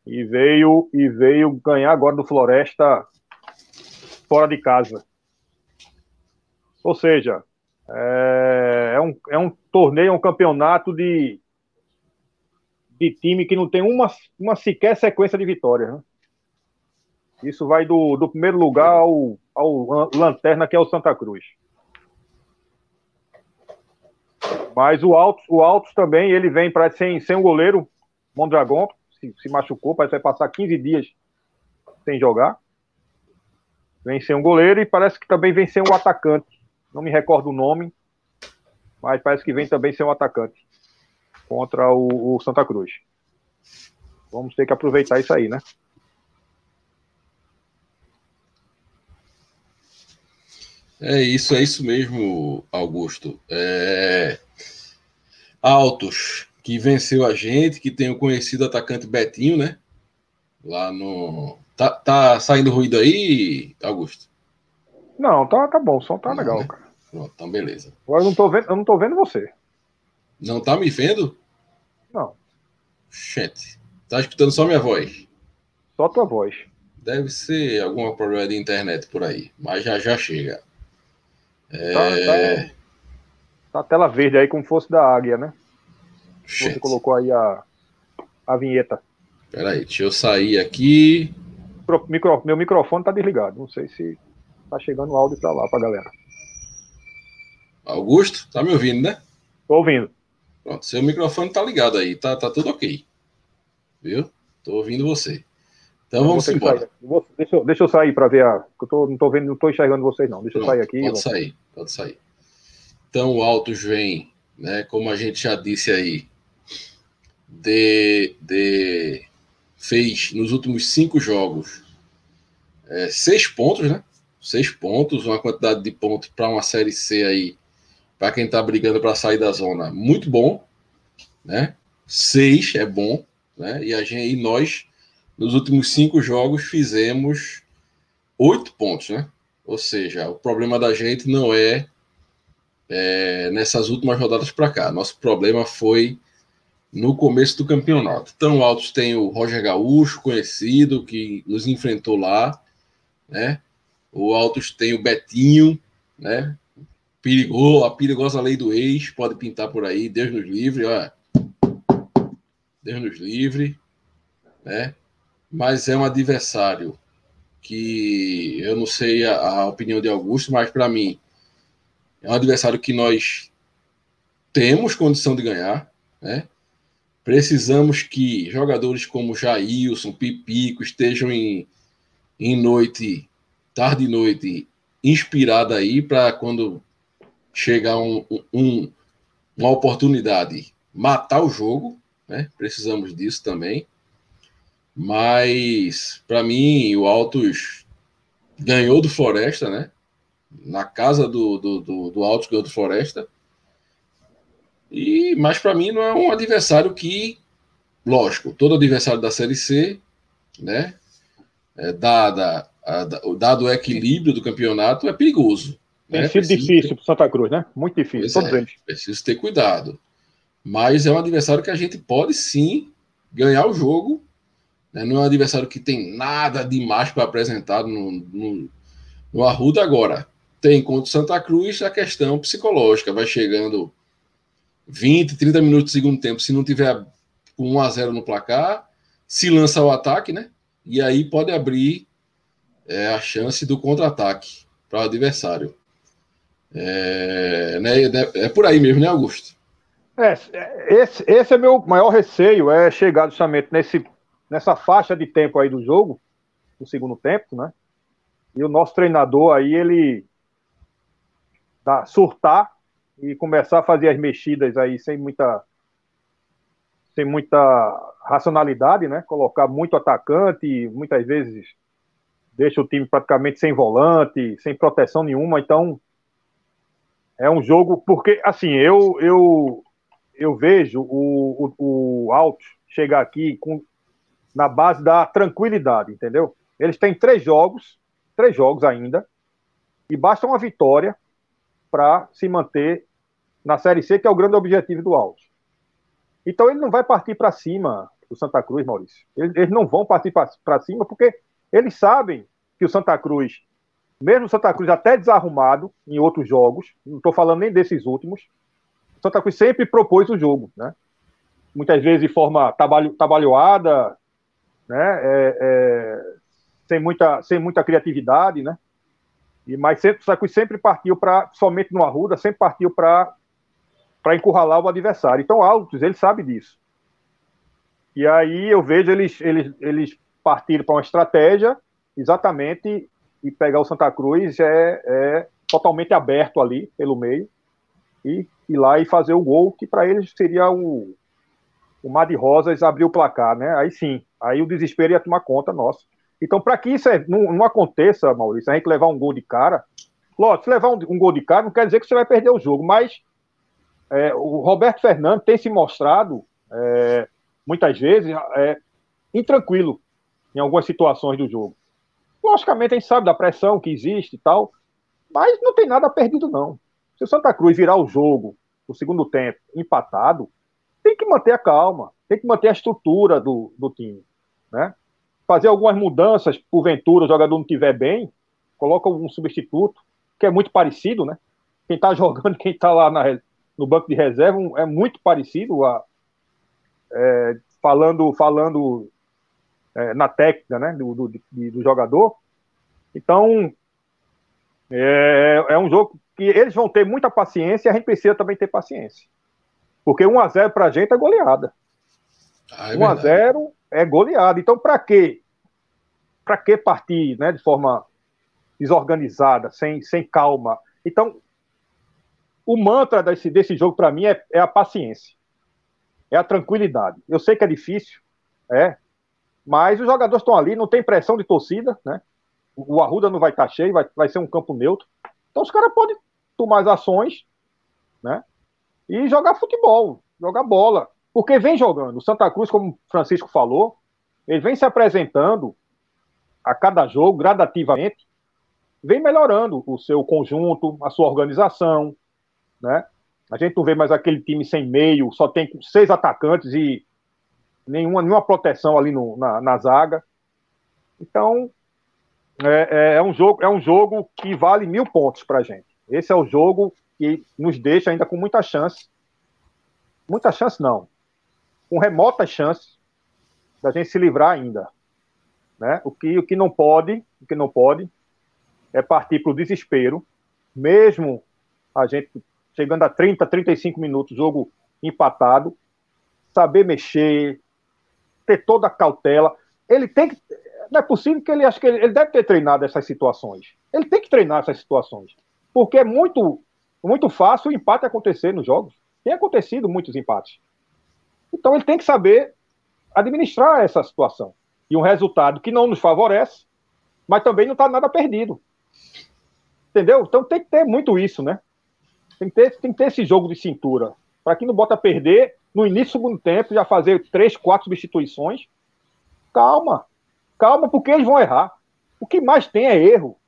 E veio e veio ganhar agora do Floresta fora de casa. Ou seja, é, é, um, é um torneio, é um campeonato de, de time que não tem uma, uma sequer sequência de vitórias. Né? Isso vai do, do primeiro lugar ao, ao lanterna, que é o Santa Cruz. Mas o Altos, o Altos também, ele vem para sem, sem goleiro, Mondragon, se, se machucou, parece que vai passar 15 dias sem jogar. Venceu um goleiro e parece que também venceu um atacante. Não me recordo o nome, mas parece que vem também ser um atacante contra o, o Santa Cruz. Vamos ter que aproveitar isso aí, né? É isso, é isso mesmo, Augusto. É... Altos, que venceu a gente, que tem o conhecido atacante Betinho, né? Lá no, Tá, tá saindo ruído aí, Augusto? Não, tá, tá bom, o som tá não, legal, né? cara. Pronto, então beleza. Agora eu não tô vendo, eu não tô vendo você. Não tá me vendo? Não. Gente, tá escutando só minha voz? Só tua voz. Deve ser algum problema de internet por aí, mas já já chega. É... Tá, tá, tá a tela verde aí como fosse da águia, né? Gente. Você colocou aí a, a vinheta. Peraí, deixa eu sair aqui. Micro, meu microfone tá desligado. Não sei se tá chegando o áudio para lá, pra galera. Augusto, tá me ouvindo, né? Tô ouvindo. Pronto, seu microfone tá ligado aí, tá, tá tudo ok. Viu? Tô ouvindo você. Então vamos embora. Vou, deixa, eu, deixa eu sair para ver a. Eu tô, não tô vendo, não tô enxergando vocês, não. Deixa Pronto, eu sair aqui. Pode vamos... sair, pode sair. Então o Autos vem, né? Como a gente já disse aí, de, de fez nos últimos cinco jogos é, seis pontos, né? Seis pontos, uma quantidade de pontos para uma série C aí para quem está brigando para sair da zona, muito bom, né? Seis é bom, né? E a gente, e nós, nos últimos cinco jogos, fizemos oito pontos, né? Ou seja, o problema da gente não é, é nessas últimas rodadas para cá. Nosso problema foi no começo do campeonato. Então, Altos tem o Roger Gaúcho, conhecido, que nos enfrentou lá, né? O Altos tem o Betinho, né? Perigou, a perigosa lei do ex, pode pintar por aí, Deus nos livre, ó. Deus nos livre, né? Mas é um adversário que eu não sei a, a opinião de Augusto, mas para mim é um adversário que nós temos condição de ganhar, né? Precisamos que jogadores como Jailson, Pipico estejam em, em noite, tarde e noite, inspirada aí para quando chegar um, um, uma oportunidade, matar o jogo, né? Precisamos disso também. Mas, para mim, o Altos ganhou do Floresta, né? Na casa do, do, do, do Altos ganhou do Floresta. E, mas para mim não é um adversário que, lógico, todo adversário da Série C, né? É, dada, a, dado o equilíbrio do campeonato, é perigoso. Tem né? sido difícil ter... para Santa Cruz, né? Muito difícil, pois todos é, eles. Preciso ter cuidado. Mas é um adversário que a gente pode sim ganhar o jogo. Né? Não é um adversário que tem nada demais para apresentar no, no, no Arruda agora. Tem contra o Santa Cruz a questão psicológica. Vai chegando 20, 30 minutos do segundo tempo, se não tiver com 1 a 0 no placar, se lança o ataque, né? E aí pode abrir é, a chance do contra-ataque para o adversário. É, né, é por aí mesmo, né, Augusto? É, esse, esse é meu maior receio, é chegar justamente nesse, nessa faixa de tempo aí do jogo, no segundo tempo, né? E o nosso treinador aí, ele dá, surtar e começar a fazer as mexidas aí sem muita sem muita racionalidade, né? Colocar muito atacante, muitas vezes deixa o time praticamente sem volante, sem proteção nenhuma, então é um jogo porque assim eu eu eu vejo o, o, o Alto chegar aqui com na base da tranquilidade, entendeu? Eles têm três jogos, três jogos ainda, e basta uma vitória para se manter na Série C, que é o grande objetivo do Alto. Então ele não vai partir para cima do Santa Cruz, Maurício. Eles, eles não vão partir para cima porque eles sabem que o Santa Cruz mesmo o Santa Cruz até desarrumado em outros jogos, não estou falando nem desses últimos, o Santa Cruz sempre propôs o jogo, né? Muitas vezes de forma trabalho, trabalhoada, né? É, é, sem, muita, sem muita criatividade, né? E, mas sempre, o Cruz sempre partiu para, somente no Arruda, sempre partiu para encurralar o adversário. Então, Altos, ele sabe disso. E aí eu vejo eles, eles, eles partirem para uma estratégia exatamente e pegar o Santa Cruz é, é totalmente aberto ali pelo meio e ir lá e fazer o gol, que para eles seria o, o Mar de Rosas abrir o placar, né? Aí sim, aí o desespero ia tomar conta nossa. Então, para que isso é, não, não, aconteça, Maurício, a gente levar um gol de cara, lógico, se levar um, um, gol de cara não quer dizer que você vai perder o jogo, mas é, o Roberto Fernandes tem se mostrado é, muitas vezes é, intranquilo em algumas situações do jogo. Logicamente, a gente sabe da pressão que existe e tal, mas não tem nada perdido, não. Se o Santa Cruz virar o jogo o segundo tempo empatado, tem que manter a calma, tem que manter a estrutura do, do time, né? Fazer algumas mudanças, porventura o jogador não estiver bem, coloca um substituto, que é muito parecido, né? Quem está jogando, quem está lá na, no banco de reserva é muito parecido a, é, falando falando é, na técnica né, do, do, do, jogador. Então, é, é um jogo que eles vão ter muita paciência e a gente precisa também ter paciência. Porque 1x0 para a gente é goleada. Ah, é 1x0 é goleada. Então, para quê? Para que partir né, de forma desorganizada, sem, sem calma? Então, o mantra desse, desse jogo, para mim, é, é a paciência. É a tranquilidade. Eu sei que é difícil, é, mas os jogadores estão ali, não tem pressão de torcida, né? O Arruda não vai estar tá cheio, vai, vai ser um campo neutro. Então os caras podem tomar as ações, né? E jogar futebol, jogar bola. Porque vem jogando. O Santa Cruz, como o Francisco falou, ele vem se apresentando a cada jogo, gradativamente, vem melhorando o seu conjunto, a sua organização, né? A gente não vê mais aquele time sem meio, só tem seis atacantes e nenhuma, nenhuma proteção ali no, na, na zaga. Então, é, é, é, um jogo, é um jogo que vale mil pontos para gente. Esse é o jogo que nos deixa ainda com muita chance. Muita chance não. Com remota chance da gente se livrar ainda. Né? O, que, o que não pode, o que não pode é partir para o desespero, mesmo a gente chegando a 30, 35 minutos, jogo empatado, saber mexer, ter toda a cautela. Ele tem que. Não é possível que ele acho que ele, ele deve ter treinado essas situações. Ele tem que treinar essas situações. Porque é muito, muito fácil o empate acontecer nos jogos. Tem acontecido muitos empates. Então ele tem que saber administrar essa situação. E um resultado que não nos favorece, mas também não está nada perdido. Entendeu? Então tem que ter muito isso, né? Tem que ter, tem que ter esse jogo de cintura. Para que não bota perder no início do segundo tempo, já fazer três, quatro substituições. Calma. Calma, porque eles vão errar. O que mais tem é erro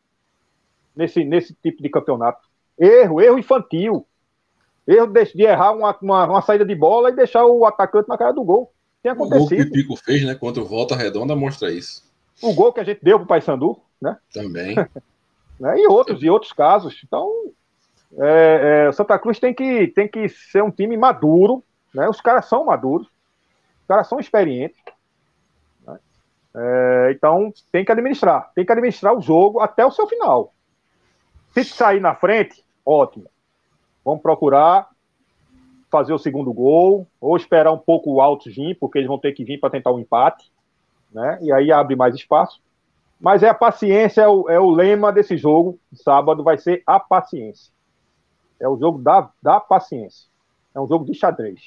nesse, nesse tipo de campeonato. Erro, erro infantil. Erro de, de errar uma, uma, uma, saída de bola e deixar o atacante na cara do gol. Tem acontecido. O gol que o Pico fez, né? Contra o Volta Redonda mostra isso. O gol que a gente deu pro Paysandu, né? Também. né? E outros, e outros casos. Então, é, é, Santa Cruz tem que, tem que ser um time maduro, né? Os caras são maduros, os caras são experientes. Né? É, então tem que administrar, tem que administrar o jogo até o seu final. Se sair na frente, ótimo. Vamos procurar fazer o segundo gol, ou esperar um pouco o alto vir, porque eles vão ter que vir para tentar o um empate, né? E aí abre mais espaço. Mas é a paciência, é o, é o lema desse jogo. Sábado vai ser a paciência. É o jogo da, da paciência. É um jogo de xadrez.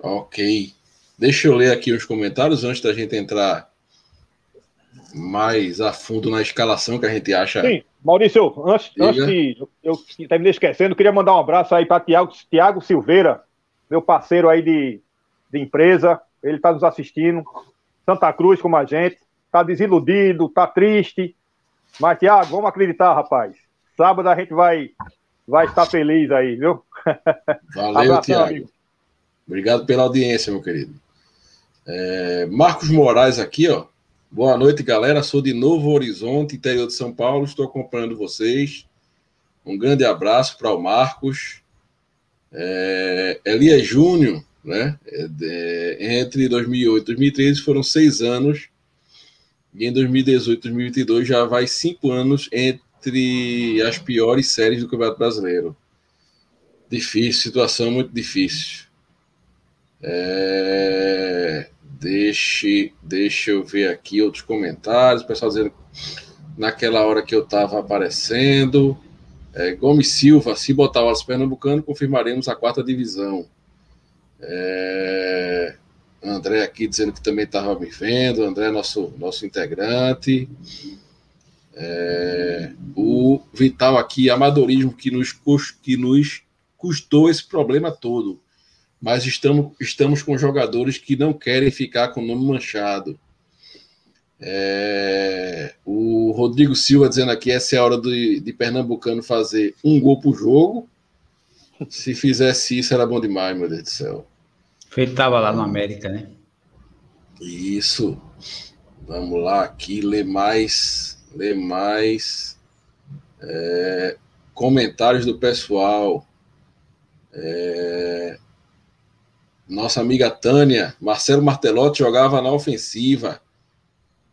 Ok. Deixa eu ler aqui os comentários antes da gente entrar mais a fundo na escalação que a gente acha. Sim, Maurício, antes, antes de eu terminei esquecendo, queria mandar um abraço aí para Tiago, Tiago Silveira, meu parceiro aí de, de empresa. Ele está nos assistindo. Santa Cruz, como a gente. Está desiludido, está triste. Mas, Tiago, vamos acreditar, rapaz. Sábado a gente vai, vai estar feliz aí, viu? Valeu, Tiago. Obrigado pela audiência, meu querido. É, Marcos Moraes aqui, ó. Boa noite, galera. Sou de Novo Horizonte, interior de São Paulo. Estou acompanhando vocês. Um grande abraço para o Marcos. É, Elias Júnior, né? É, é entre 2008 e 2013 foram seis anos. E em 2018 e 2022 já vai cinco anos entre as piores séries do Campeonato Brasileiro. Difícil, situação muito difícil. É... Deixe, deixa eu ver aqui outros comentários. O pessoal dizendo naquela hora que eu estava aparecendo. É, Gomes Silva, se botar o Alves Pernambucano, confirmaremos a quarta divisão. É, André aqui dizendo que também estava me vendo. André, nosso, nosso integrante. É, o Vital aqui, amadorismo que nos, que nos custou esse problema todo mas estamos, estamos com jogadores que não querem ficar com o nome manchado. É, o Rodrigo Silva dizendo aqui: essa é a hora de, de Pernambucano fazer um gol por jogo. Se fizesse isso, era bom demais, meu Deus do céu. Ele estava lá no América, né? Isso. Vamos lá aqui, ler mais, ler mais é, comentários do pessoal. É, nossa amiga Tânia, Marcelo Martelotti jogava na ofensiva.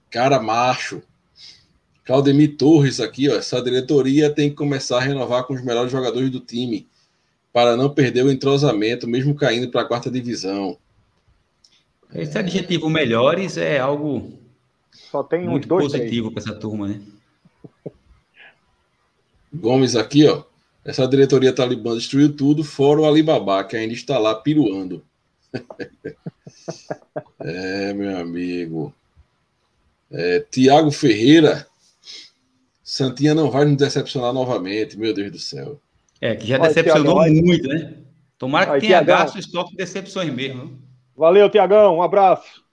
Cara macho. Claudemir Torres aqui, ó, essa diretoria tem que começar a renovar com os melhores jogadores do time para não perder o entrosamento, mesmo caindo para a quarta divisão. Esse adjetivo melhores é algo Só tem muito uns dois, positivo para essa turma, né? Gomes aqui, ó. Essa diretoria talibã destruiu tudo, fora o Alibaba, que ainda está lá piruando. é, meu amigo. É, Tiago Ferreira. Santinha não vai nos decepcionar novamente, meu Deus do céu. É, que já Olha, decepcionou muito, né? Tomara que tenha Thiagão. gasto o estoque de decepções mesmo. Valeu, Tiagão. Um abraço.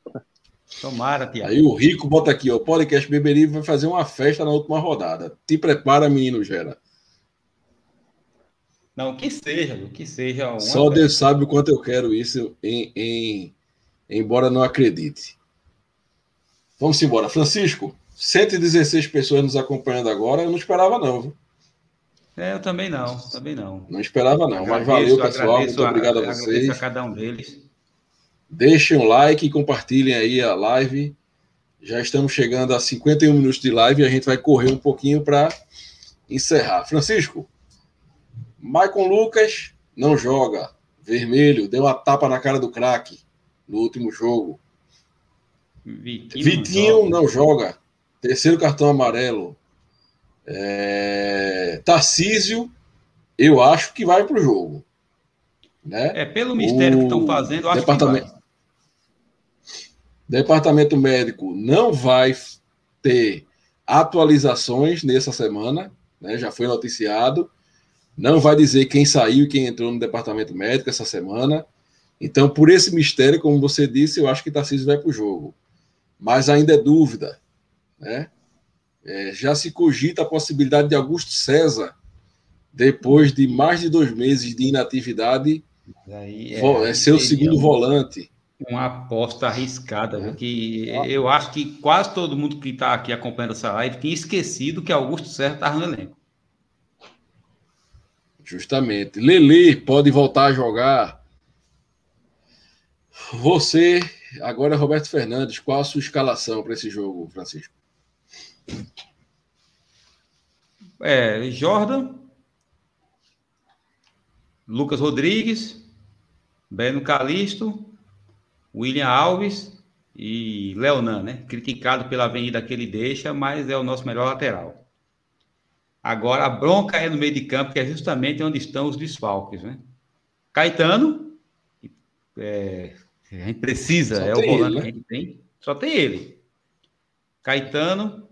Tomara, Tiago. Aí o Rico bota aqui, ó. O podcast Beberibe vai fazer uma festa na última rodada. Te prepara, menino Gera. Não, que seja, que seja uma Só Deus sabe o quanto eu quero isso, em, em- embora não acredite. Vamos embora. Francisco, 116 pessoas nos acompanhando agora. Eu não esperava, não. viu? É, eu também não, também não. Não esperava, não. Mas valeu, pessoal. Muito obrigado a Agradeço vocês. a cada um deles. Deixem um like e compartilhem aí a live. Já estamos chegando a 51 minutos de live e a gente vai correr um pouquinho para encerrar. Francisco, Maicon Lucas não joga. Vermelho, deu uma tapa na cara do craque no último jogo. Vitinho, Vitinho joga. não joga. Terceiro cartão amarelo. É... Tarcísio, eu acho que vai para o jogo. Né? É, pelo mistério que estão O fazendo, eu acho departamento- que vai. Departamento médico não vai ter atualizações nessa semana, né? já foi noticiado. Não vai dizer quem saiu e quem entrou no departamento médico essa semana. Então, por esse mistério, como você disse, eu acho que Tarcísio vai para o jogo. Mas ainda é dúvida. Né? É, já se cogita a possibilidade de Augusto César, depois de mais de dois meses de inatividade, vo- é, ser o segundo um- volante. Uma aposta arriscada, É. viu? que eu acho que quase todo mundo que está aqui acompanhando essa live tinha esquecido que Augusto Serra estava no elenco. Justamente. Lele pode voltar a jogar. Você, agora é Roberto Fernandes, qual a sua escalação para esse jogo, Francisco? É, Jordan, Lucas Rodrigues, Beno Calisto, William Alves e Leonan, né? Criticado pela avenida que ele deixa, mas é o nosso melhor lateral. Agora a bronca é no meio de campo, que é justamente onde estão os desfalques, né? Caetano, é, a gente precisa, Só é o volante ele, né? que a gente tem, só tem ele. Caetano,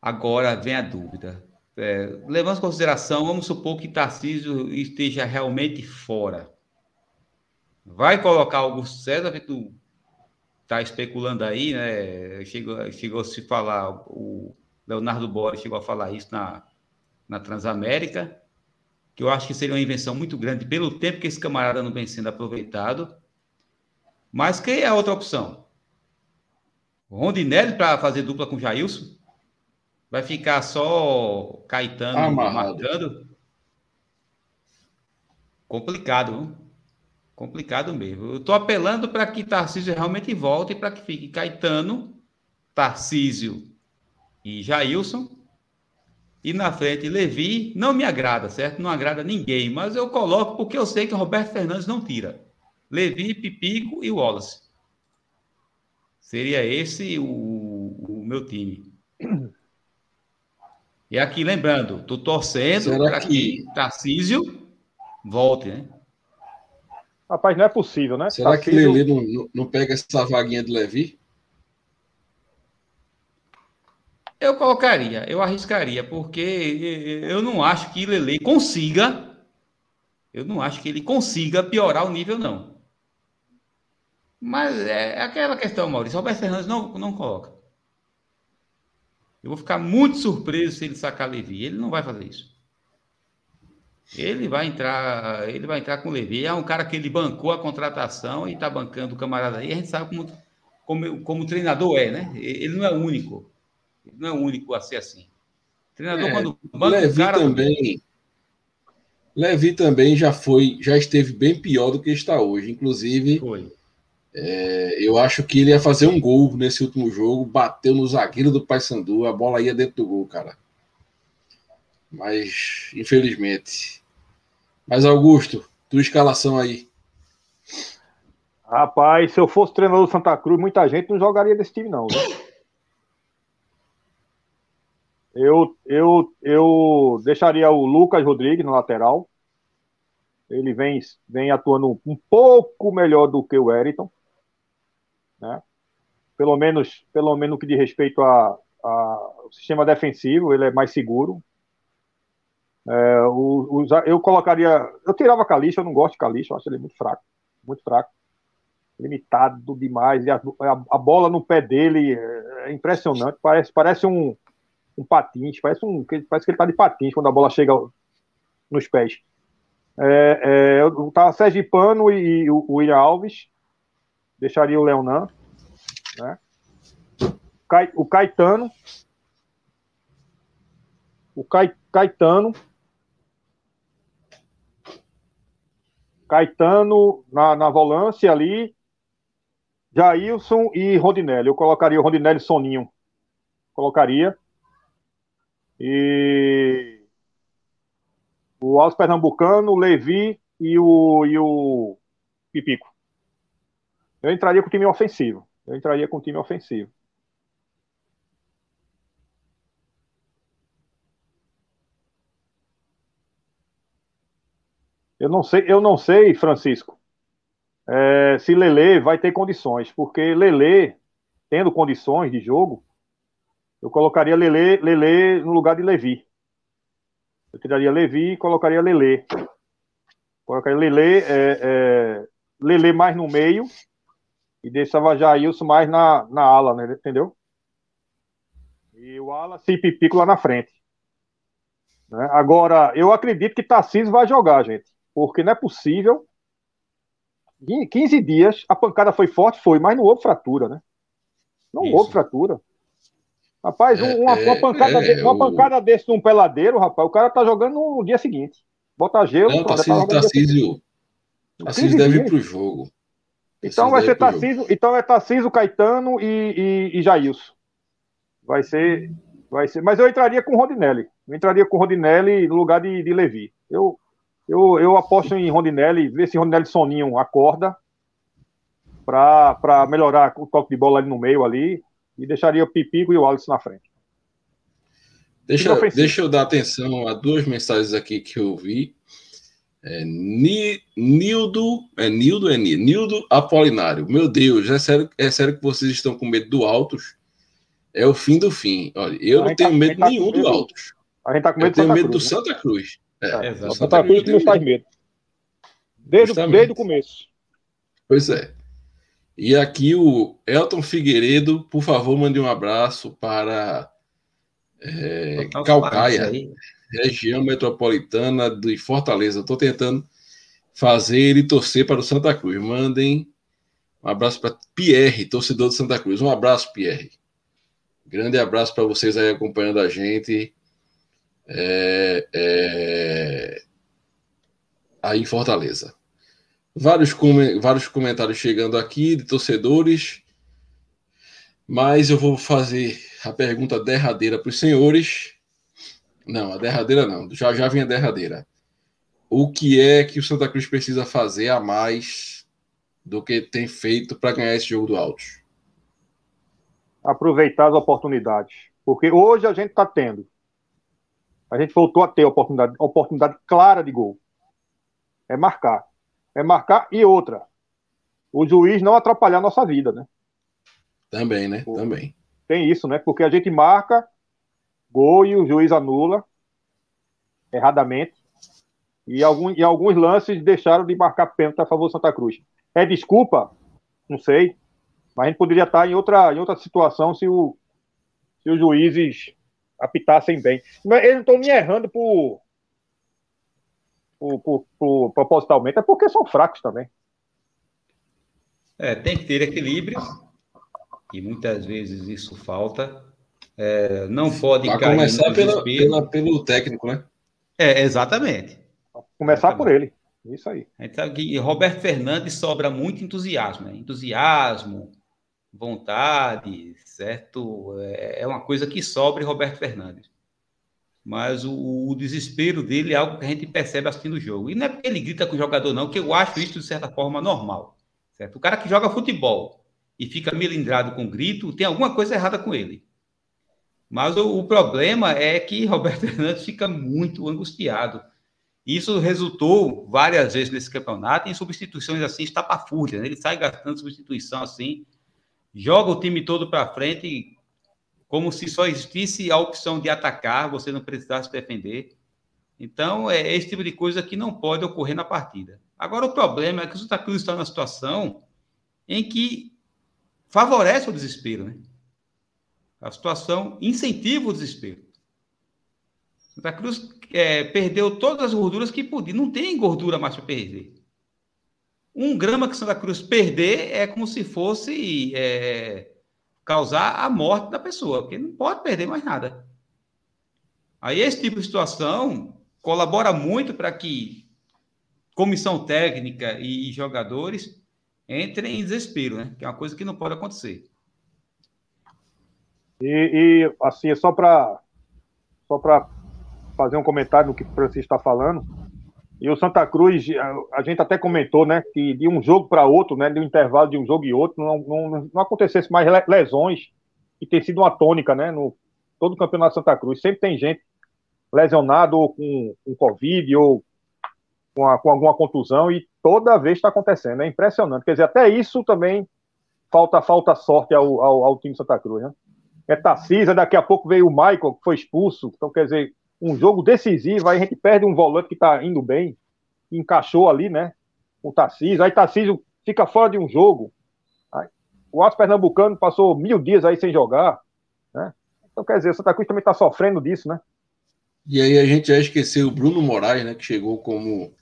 agora vem a dúvida. É, levando em consideração, vamos supor que Tarcísio esteja realmente fora. Vai colocar Augusto César, que tu tá especulando aí, né? Chegou, chegou a se falar, o Leonardo Borges chegou a falar isso na, na Transamérica, que eu acho que seria uma invenção muito grande pelo tempo que esse camarada não vem sendo aproveitado. Mas quem é a outra opção? Rondinelli para fazer dupla com Jailson? Vai ficar só Caetano Amarrado. marcando? Complicado? Complicado mesmo. Eu estou apelando para que Tarcísio realmente volte e para que fique Caetano, Tarcísio e Jailson. E na frente, Levi, não me agrada, certo? Não agrada ninguém, mas eu coloco porque eu sei que o Roberto Fernandes não tira. Levi, Pipico e Wallace. Seria esse o, o meu time. E aqui, lembrando, tô torcendo Será para que- que Tarcísio volte, né? Rapaz, não é possível, né? Será que Tarcísio- Lele não, não- não pega essa vaguinha de Levi? Eu colocaria, eu arriscaria, porque eu não acho que Lele consiga, eu não acho que ele consiga piorar o nível, não. Mas é aquela questão, Maurício, Roberto Fernandes não, não coloca. Eu vou ficar muito surpreso se ele sacar Levi. Ele não vai fazer isso. Ele vai entrar, ele vai entrar com Levi. É um cara que ele bancou a contratação e está bancando o camarada aí. A gente sabe como, como, como o treinador é, né? Ele não é o único. Ele não é o único a ser assim. O treinador, é, quando banca Levi o cara. Também, Levi também já foi, já esteve bem pior do que está hoje. Inclusive, é, eu acho que ele ia fazer um gol nesse último jogo, bateu no zagueiro do Paysandu, a bola ia dentro do gol, cara. Mas, infelizmente. Mas, Augusto, tua escalação aí. Rapaz, se eu fosse treinador do Santa Cruz, muita gente não jogaria desse time, não. Né? Eu, eu, eu deixaria o Lucas Rodrigues no lateral. Ele vem, vem atuando um pouco melhor do que o Eriton. Né? Pelo menos, pelo menos no que diz respeito ao sistema defensivo, ele é mais seguro. É, o, o, eu colocaria. Eu tirava Calixa, eu não gosto de Calixa, eu acho ele muito fraco. Muito fraco. Limitado demais. A, a, a bola no pé dele é, é impressionante. Parece, parece um, um patins, parece, um, parece que ele tá de patins quando a bola chega nos pés. É, é, tava Sérgio Pano e, e o, o William Alves. Deixaria o Leonan. Né? O Caetano. O Caetano Caetano na, na volância ali, Jailson e Rondinelli. Eu colocaria o Rondinelli Soninho. Colocaria. E o Alves Pernambucano, o Levi e o, e o Pipico. Eu entraria com o time ofensivo. Eu entraria com o time ofensivo. Eu não sei, eu não sei, Francisco, é, se Lele vai ter condições, porque Lele, tendo condições de jogo, eu colocaria Lele, Lele no lugar de Levi. Eu tiraria Levi e colocaria Lele. Colocaria Lele, é, é, Lele mais no meio e deixava Jailson mais na, na ala, né, entendeu? E o ala se pipico lá na frente. Né? Agora, eu acredito que Tarcísio vai jogar, gente porque não é possível. Em 15 dias, a pancada foi forte, foi, mas não houve fratura, né? Não Isso. houve fratura. Rapaz, é, uma, uma, pancada é, de, uma pancada desse num peladeiro, rapaz, o cara tá jogando no dia seguinte. Bota gelo. Não, Tarcísio, tá Tarcísio, Tarcísio deve ir pro jogo. Então vai ser Tarcísio, então é Tarcísio, Caetano e, e, e Jailson. Vai ser, vai ser. Mas eu entraria com o Rodinelli. Eu entraria com o Rodinelli no lugar de, de Levi. Eu, eu, eu aposto em Rondinelli, ver se Rondinelli Soninho acorda para melhorar o toque de bola ali no meio ali e deixaria o Pipico e o Alisson na frente. Deixa, deixa eu dar atenção a duas mensagens aqui que eu vi. É, Nildo, é Nildo, é Nildo Apolinário. Meu Deus, é sério, é sério que vocês estão com medo do Altos? É o fim do fim. Olha, eu não tenho tá, medo tá nenhum do Altos. A gente tá com medo eu tenho medo Cruz, do né? Santa Cruz. É, é Santa Cruz nos faz medo. Desde, desde o começo. Pois é. E aqui o Elton Figueiredo, por favor, mande um abraço para é, Calcaia, região metropolitana de Fortaleza. Estou tentando fazer e torcer para o Santa Cruz. Mandem um abraço para Pierre, torcedor de Santa Cruz. Um abraço, Pierre. Grande abraço para vocês aí acompanhando a gente é, é, aí em Fortaleza. Vários, com, vários comentários chegando aqui de torcedores, mas eu vou fazer a pergunta derradeira para os senhores. Não, a derradeira não, já já vem a derradeira. O que é que o Santa Cruz precisa fazer a mais do que tem feito para ganhar esse jogo do Altos? Aproveitar as oportunidades. Porque hoje a gente está tendo a gente voltou a ter oportunidade, oportunidade clara de gol. É marcar. É marcar e outra. O juiz não atrapalhar a nossa vida, né? Também, né? Pô, Também. Tem isso, né? Porque a gente marca gol e o juiz anula erradamente. E, algum, e alguns lances deixaram de marcar pênalti a favor do Santa Cruz. É desculpa? Não sei. Mas a gente poderia estar em outra, em outra situação se, o, se os juízes apitassem bem. Eles não estão me errando por, por, por, por, propositalmente, é porque são fracos também. É, tem que ter equilíbrio, e muitas vezes isso falta. É, não pode Vai cair começar pela, pela, pelo técnico, né? É, exatamente. Começar exatamente. por ele. Isso aí. A gente sabe que Roberto Fernandes sobra muito entusiasmo, né? Entusiasmo, vontade, certo? É, é uma coisa que sobra Roberto Fernandes. Mas o, o, desespero dele é algo que a gente percebe assistindo o jogo. E não é porque ele grita com o jogador, não, que eu acho isso, de certa forma, normal. Certo? O cara que joga futebol e fica melindrado com grito, tem alguma coisa errada com ele. Mas o, o problema é que Roberto Fernandes fica muito angustiado. Isso resultou várias vezes nesse campeonato em substituições assim, estapafúrdias. Né? Ele sai gastando substituição assim, joga o time todo para frente, como se só existisse a opção de atacar, você não precisasse defender. Então, é esse tipo de coisa que não pode ocorrer na partida. Agora, o problema é que o Santa Cruz está numa situação em que favorece o desespero, né? A situação incentiva o desespero. Santa Cruz é, perdeu todas as gorduras que podia. Não tem gordura mais para perder. Um grama que Santa Cruz perder é como se fosse é, causar a morte da pessoa, porque não pode perder mais nada. Aí esse tipo de situação colabora muito para que comissão técnica e jogadores entrem em desespero, né? Que é uma coisa que não pode acontecer. E, e assim, só para só para fazer um comentário no que o Francisco está falando. E o Santa Cruz, a, gente até comentou, né, que de um jogo para outro, né, de um intervalo de um jogo e outro, não, não, não acontecesse mais lesões, que tem sido uma tônica, né, no todo o campeonato de Santa Cruz. Sempre tem gente lesionado ou com, com Covid ou com, a, com alguma contusão e toda vez está acontecendo. É impressionante. Quer dizer, até isso também falta, falta sorte ao, ao, ao time Santa Cruz, né? É Tarcísio, daqui a pouco veio o Michael, que foi expulso. Então, quer dizer, um jogo decisivo, aí a gente perde um volante que está indo bem, encaixou ali, né? O Tarcísio, aí Tarcísio fica fora de um jogo. Aí, o Alto Pernambucano passou mil dias aí sem jogar, né? Então, quer dizer, o Santa Cruz também está sofrendo disso, né? E aí a gente já esqueceu o Bruno Moraes, né? Que chegou como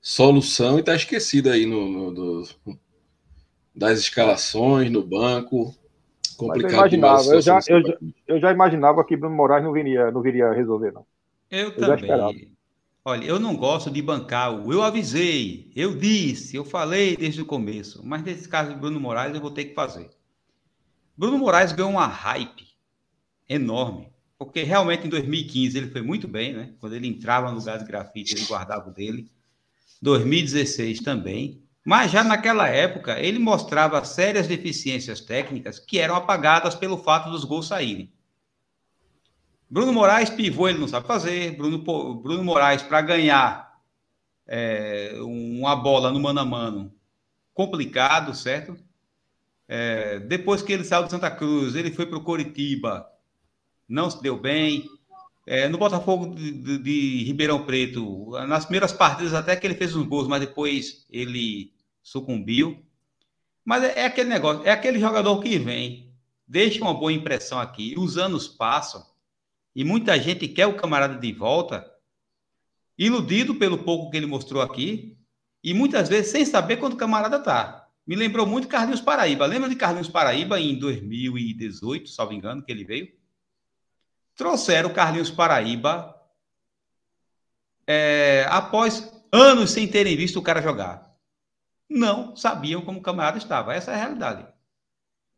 solução e está esquecido aí no, no do, das escalações, no banco. Complicado eu imaginava, eu já, eu, já, eu já imaginava que Bruno Moraes não viria, não viria resolver, não. Eu, eu também. Olha, eu não gosto de bancar o eu avisei, eu disse, eu falei desde o começo, mas nesse caso de Bruno Moraes eu vou ter que fazer. Bruno Moraes ganhou uma hype enorme, porque realmente em 2015 ele foi muito bem, né? Quando ele entrava no lugar de grafite, ele guardava o dele. 2016 também. Mas já naquela época, ele mostrava sérias deficiências técnicas que eram apagadas pelo fato dos gols saírem. Bruno Moraes, pivô, ele não sabe fazer. Bruno, Bruno Moraes, para ganhar é, uma bola no mano a mano, complicado, certo? É, depois que ele saiu de Santa Cruz, ele foi para o Coritiba, não se deu bem. É, no Botafogo de, de, de, Ribeirão Preto, nas primeiras partidas até que ele fez uns gols, mas depois ele sucumbiu. Mas é, é, aquele negócio, é aquele jogador que vem, deixa uma boa impressão aqui, os anos passam, e muita gente quer o camarada de volta, iludido pelo pouco que ele mostrou aqui, e muitas vezes sem saber quando o camarada tá. Me lembrou muito Carlinhos Paraíba. Lembra de Carlinhos Paraíba em 2018, salvo engano, que ele veio? trouxeram Carlinhos Paraíba é, após anos sem terem visto o cara jogar. Não sabiam como o camarada estava. Essa é a realidade.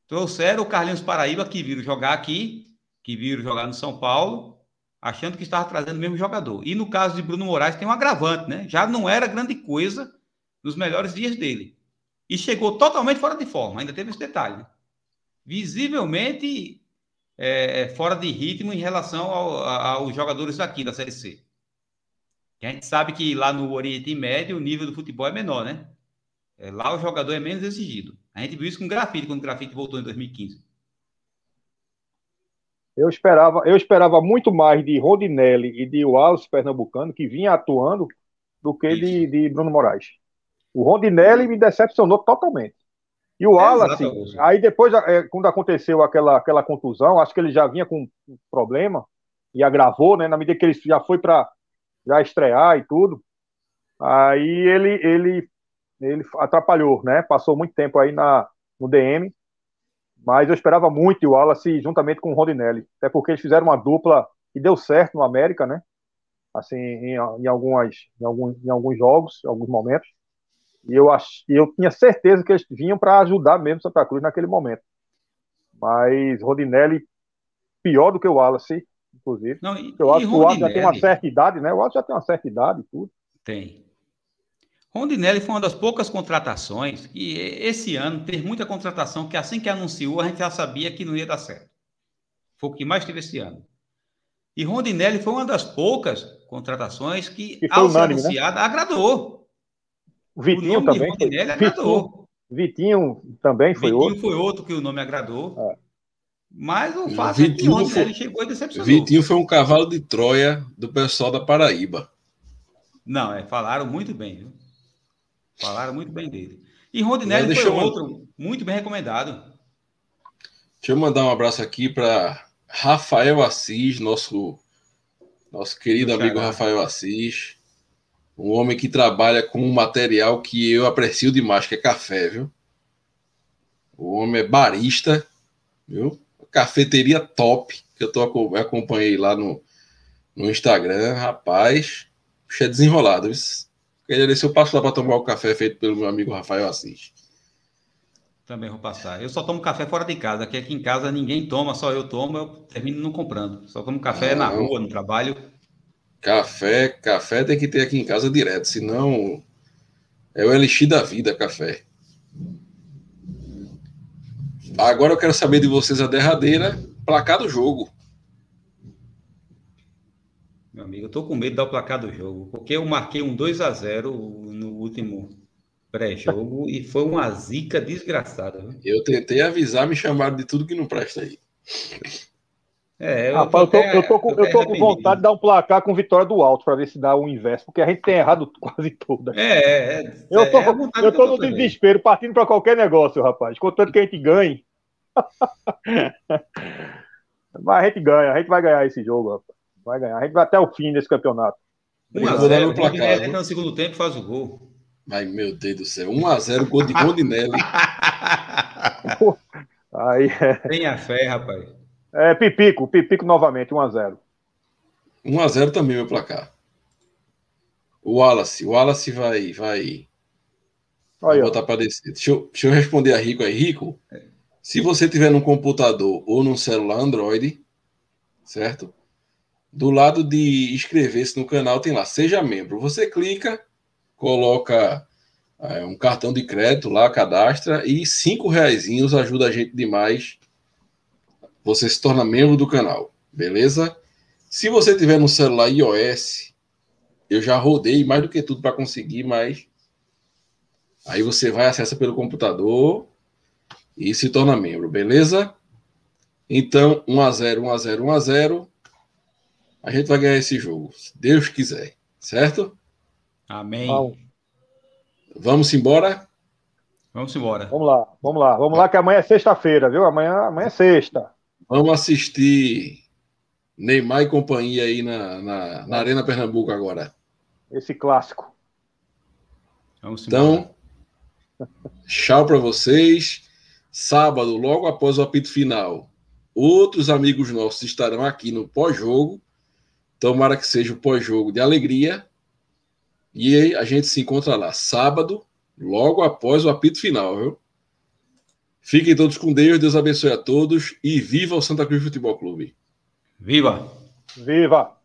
Trouxeram o Carlinhos Paraíba, que viram jogar aqui, que viram jogar no São Paulo, achando que estava trazendo o mesmo jogador. E no caso de Bruno Moraes tem um agravante, né? Já não era grande coisa nos melhores dias dele. E chegou totalmente fora de forma, ainda teve esse detalhe. Né? Visivelmente é, é, fora de ritmo em relação ao, aos jogadores daqui da Série C. A gente sabe que lá no Oriente Médio o nível do futebol é menor, né? É, lá o jogador é menos exigido. A gente viu isso com o Grafite, quando o Grafite voltou em 2015. Eu esperava, eu esperava muito mais de Rodinelli e de Wallace Pernambucano, que vinha atuando, do que de, de Bruno Moraes. O Rondinelli me decepcionou totalmente. E o Wallace, é aí depois, é, quando aconteceu aquela, aquela contusão, acho que ele já vinha com um problema e agravou, né? Na medida que ele já foi para já estrear e tudo. Aí ele, ele, ele atrapalhou, né? Passou muito tempo aí na, no DM, mas eu esperava muito o Wallace juntamente com o Rondinelli, até porque eles fizeram uma dupla que deu certo no América, né? Assim, em, em, algumas, em, alguns, em alguns jogos, em alguns momentos. E eu, ach, eu tinha certeza que eles vinham para ajudar mesmo Santa Cruz naquele momento. Mas Rodinelli, pior do que o Wallace, inclusive. Não, e, eu acho que o Wallace já tem uma certa idade, né? O Wallace já tem uma certa idade e tudo. Tem. Rondinelli foi uma das poucas contratações que esse ano teve muita contratação que assim que anunciou a gente já sabia que não ia dar certo. Foi o que mais teve esse ano. E Rondinelli foi uma das poucas contratações que, que ao unânime, ser anunciada, né? agradou. O Vitinho o também. Rondinelli foi... agradou. Vitinho, também foi Vitinho outro. Vitinho foi outro que o nome agradou. É. Mas o fato é que Rondinelli foi... chegou e decepcionou. Vitinho foi um cavalo de Troia do pessoal da Paraíba. Não, é, falaram muito bem, viu? Falaram muito bem dele. E Rondinelli foi outro, muito bem recomendado. Deixa eu mandar um abraço aqui para Rafael Assis, nosso, nosso querido amigo Rafael Assis. Um homem que trabalha com um material que eu aprecio demais, que é café, viu? O homem é barista, viu? Cafeteria top, que eu tô, acompanhei lá no, no Instagram, rapaz. Puxa, é desenrolado. Queria se eu passo lá para tomar o café feito pelo meu amigo Rafael Assis. Também vou passar. Eu só tomo café fora de casa, que aqui em casa ninguém toma, só eu tomo, eu termino não comprando. Só tomo café não. na rua, no trabalho. Café, café tem que ter aqui em casa direto, senão é o elixir da vida, café. Agora eu quero saber de vocês a derradeira placar do jogo. Meu amigo, eu tô com medo de dar o placar do jogo, porque eu marquei um 2 a 0 no último pré-jogo e foi uma zica desgraçada. Viu? Eu tentei avisar, me chamaram de tudo que não presta aí. É, eu, Rapaz, tô, eu, tô, eu tô, com, eu tô com vontade de dar um placar com vitória do alto para ver se dá o inverso, porque a gente tem errado quase tudo. É, é, é, eu tô, é eu tô no desespero, partindo para qualquer negócio, rapaz. Contanto que a gente ganhe. Mas a gente ganha, a gente vai ganhar esse jogo, rapaz. Vai ganhar. A gente vai até o fim desse campeonato. 1x0, placar, entra no segundo tempo e faz o gol. Ai, meu Deus do céu. 1x0, gol de Rondinelli. Aí é. Tenha fé, rapaz. É, Pipico, Pipico novamente, 1x0. 1x0 também, meu placar. O Wallace, o Wallace vai. vai... Vai botar para descer. Deixa eu, deixa eu responder a Rico aí. Rico, se você tiver num computador ou num celular Android, certo? Do lado de inscrever-se no canal tem lá, seja membro. Você clica, coloca é, um cartão de crédito lá, cadastra, e cinco reais ajuda a gente demais. Você se torna membro do canal, beleza? Se você tiver no celular iOS, eu já rodei mais do que tudo para conseguir, mas aí você vai acessa pelo computador e se torna membro, beleza? Então, 1 a 0, 1 a 0, 1 a 0 a gente vai ganhar esse jogo, se Deus quiser, certo? Amém. Vamos embora? Vamos embora. Vamos lá, vamos lá, vamos lá, que amanhã é sexta-feira, viu? Amanhã, amanhã é sexta. Vamos assistir Neymar e companhia aí na, na, na Arena Pernambuco agora. Esse clássico. Vamos embora. Então, tchau para vocês. Sábado, logo após o apito final, outros amigos nossos estarão aqui no pós-jogo Tomara que seja o pós-jogo de alegria. E a gente se encontra lá sábado, logo após o apito final, viu? Fiquem todos com Deus, Deus abençoe a todos e viva o Santa Cruz Futebol Clube. Viva! Viva!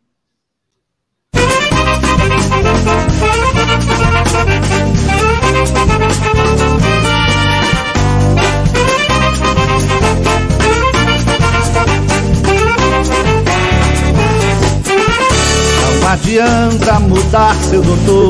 Adianta mudar seu doutor.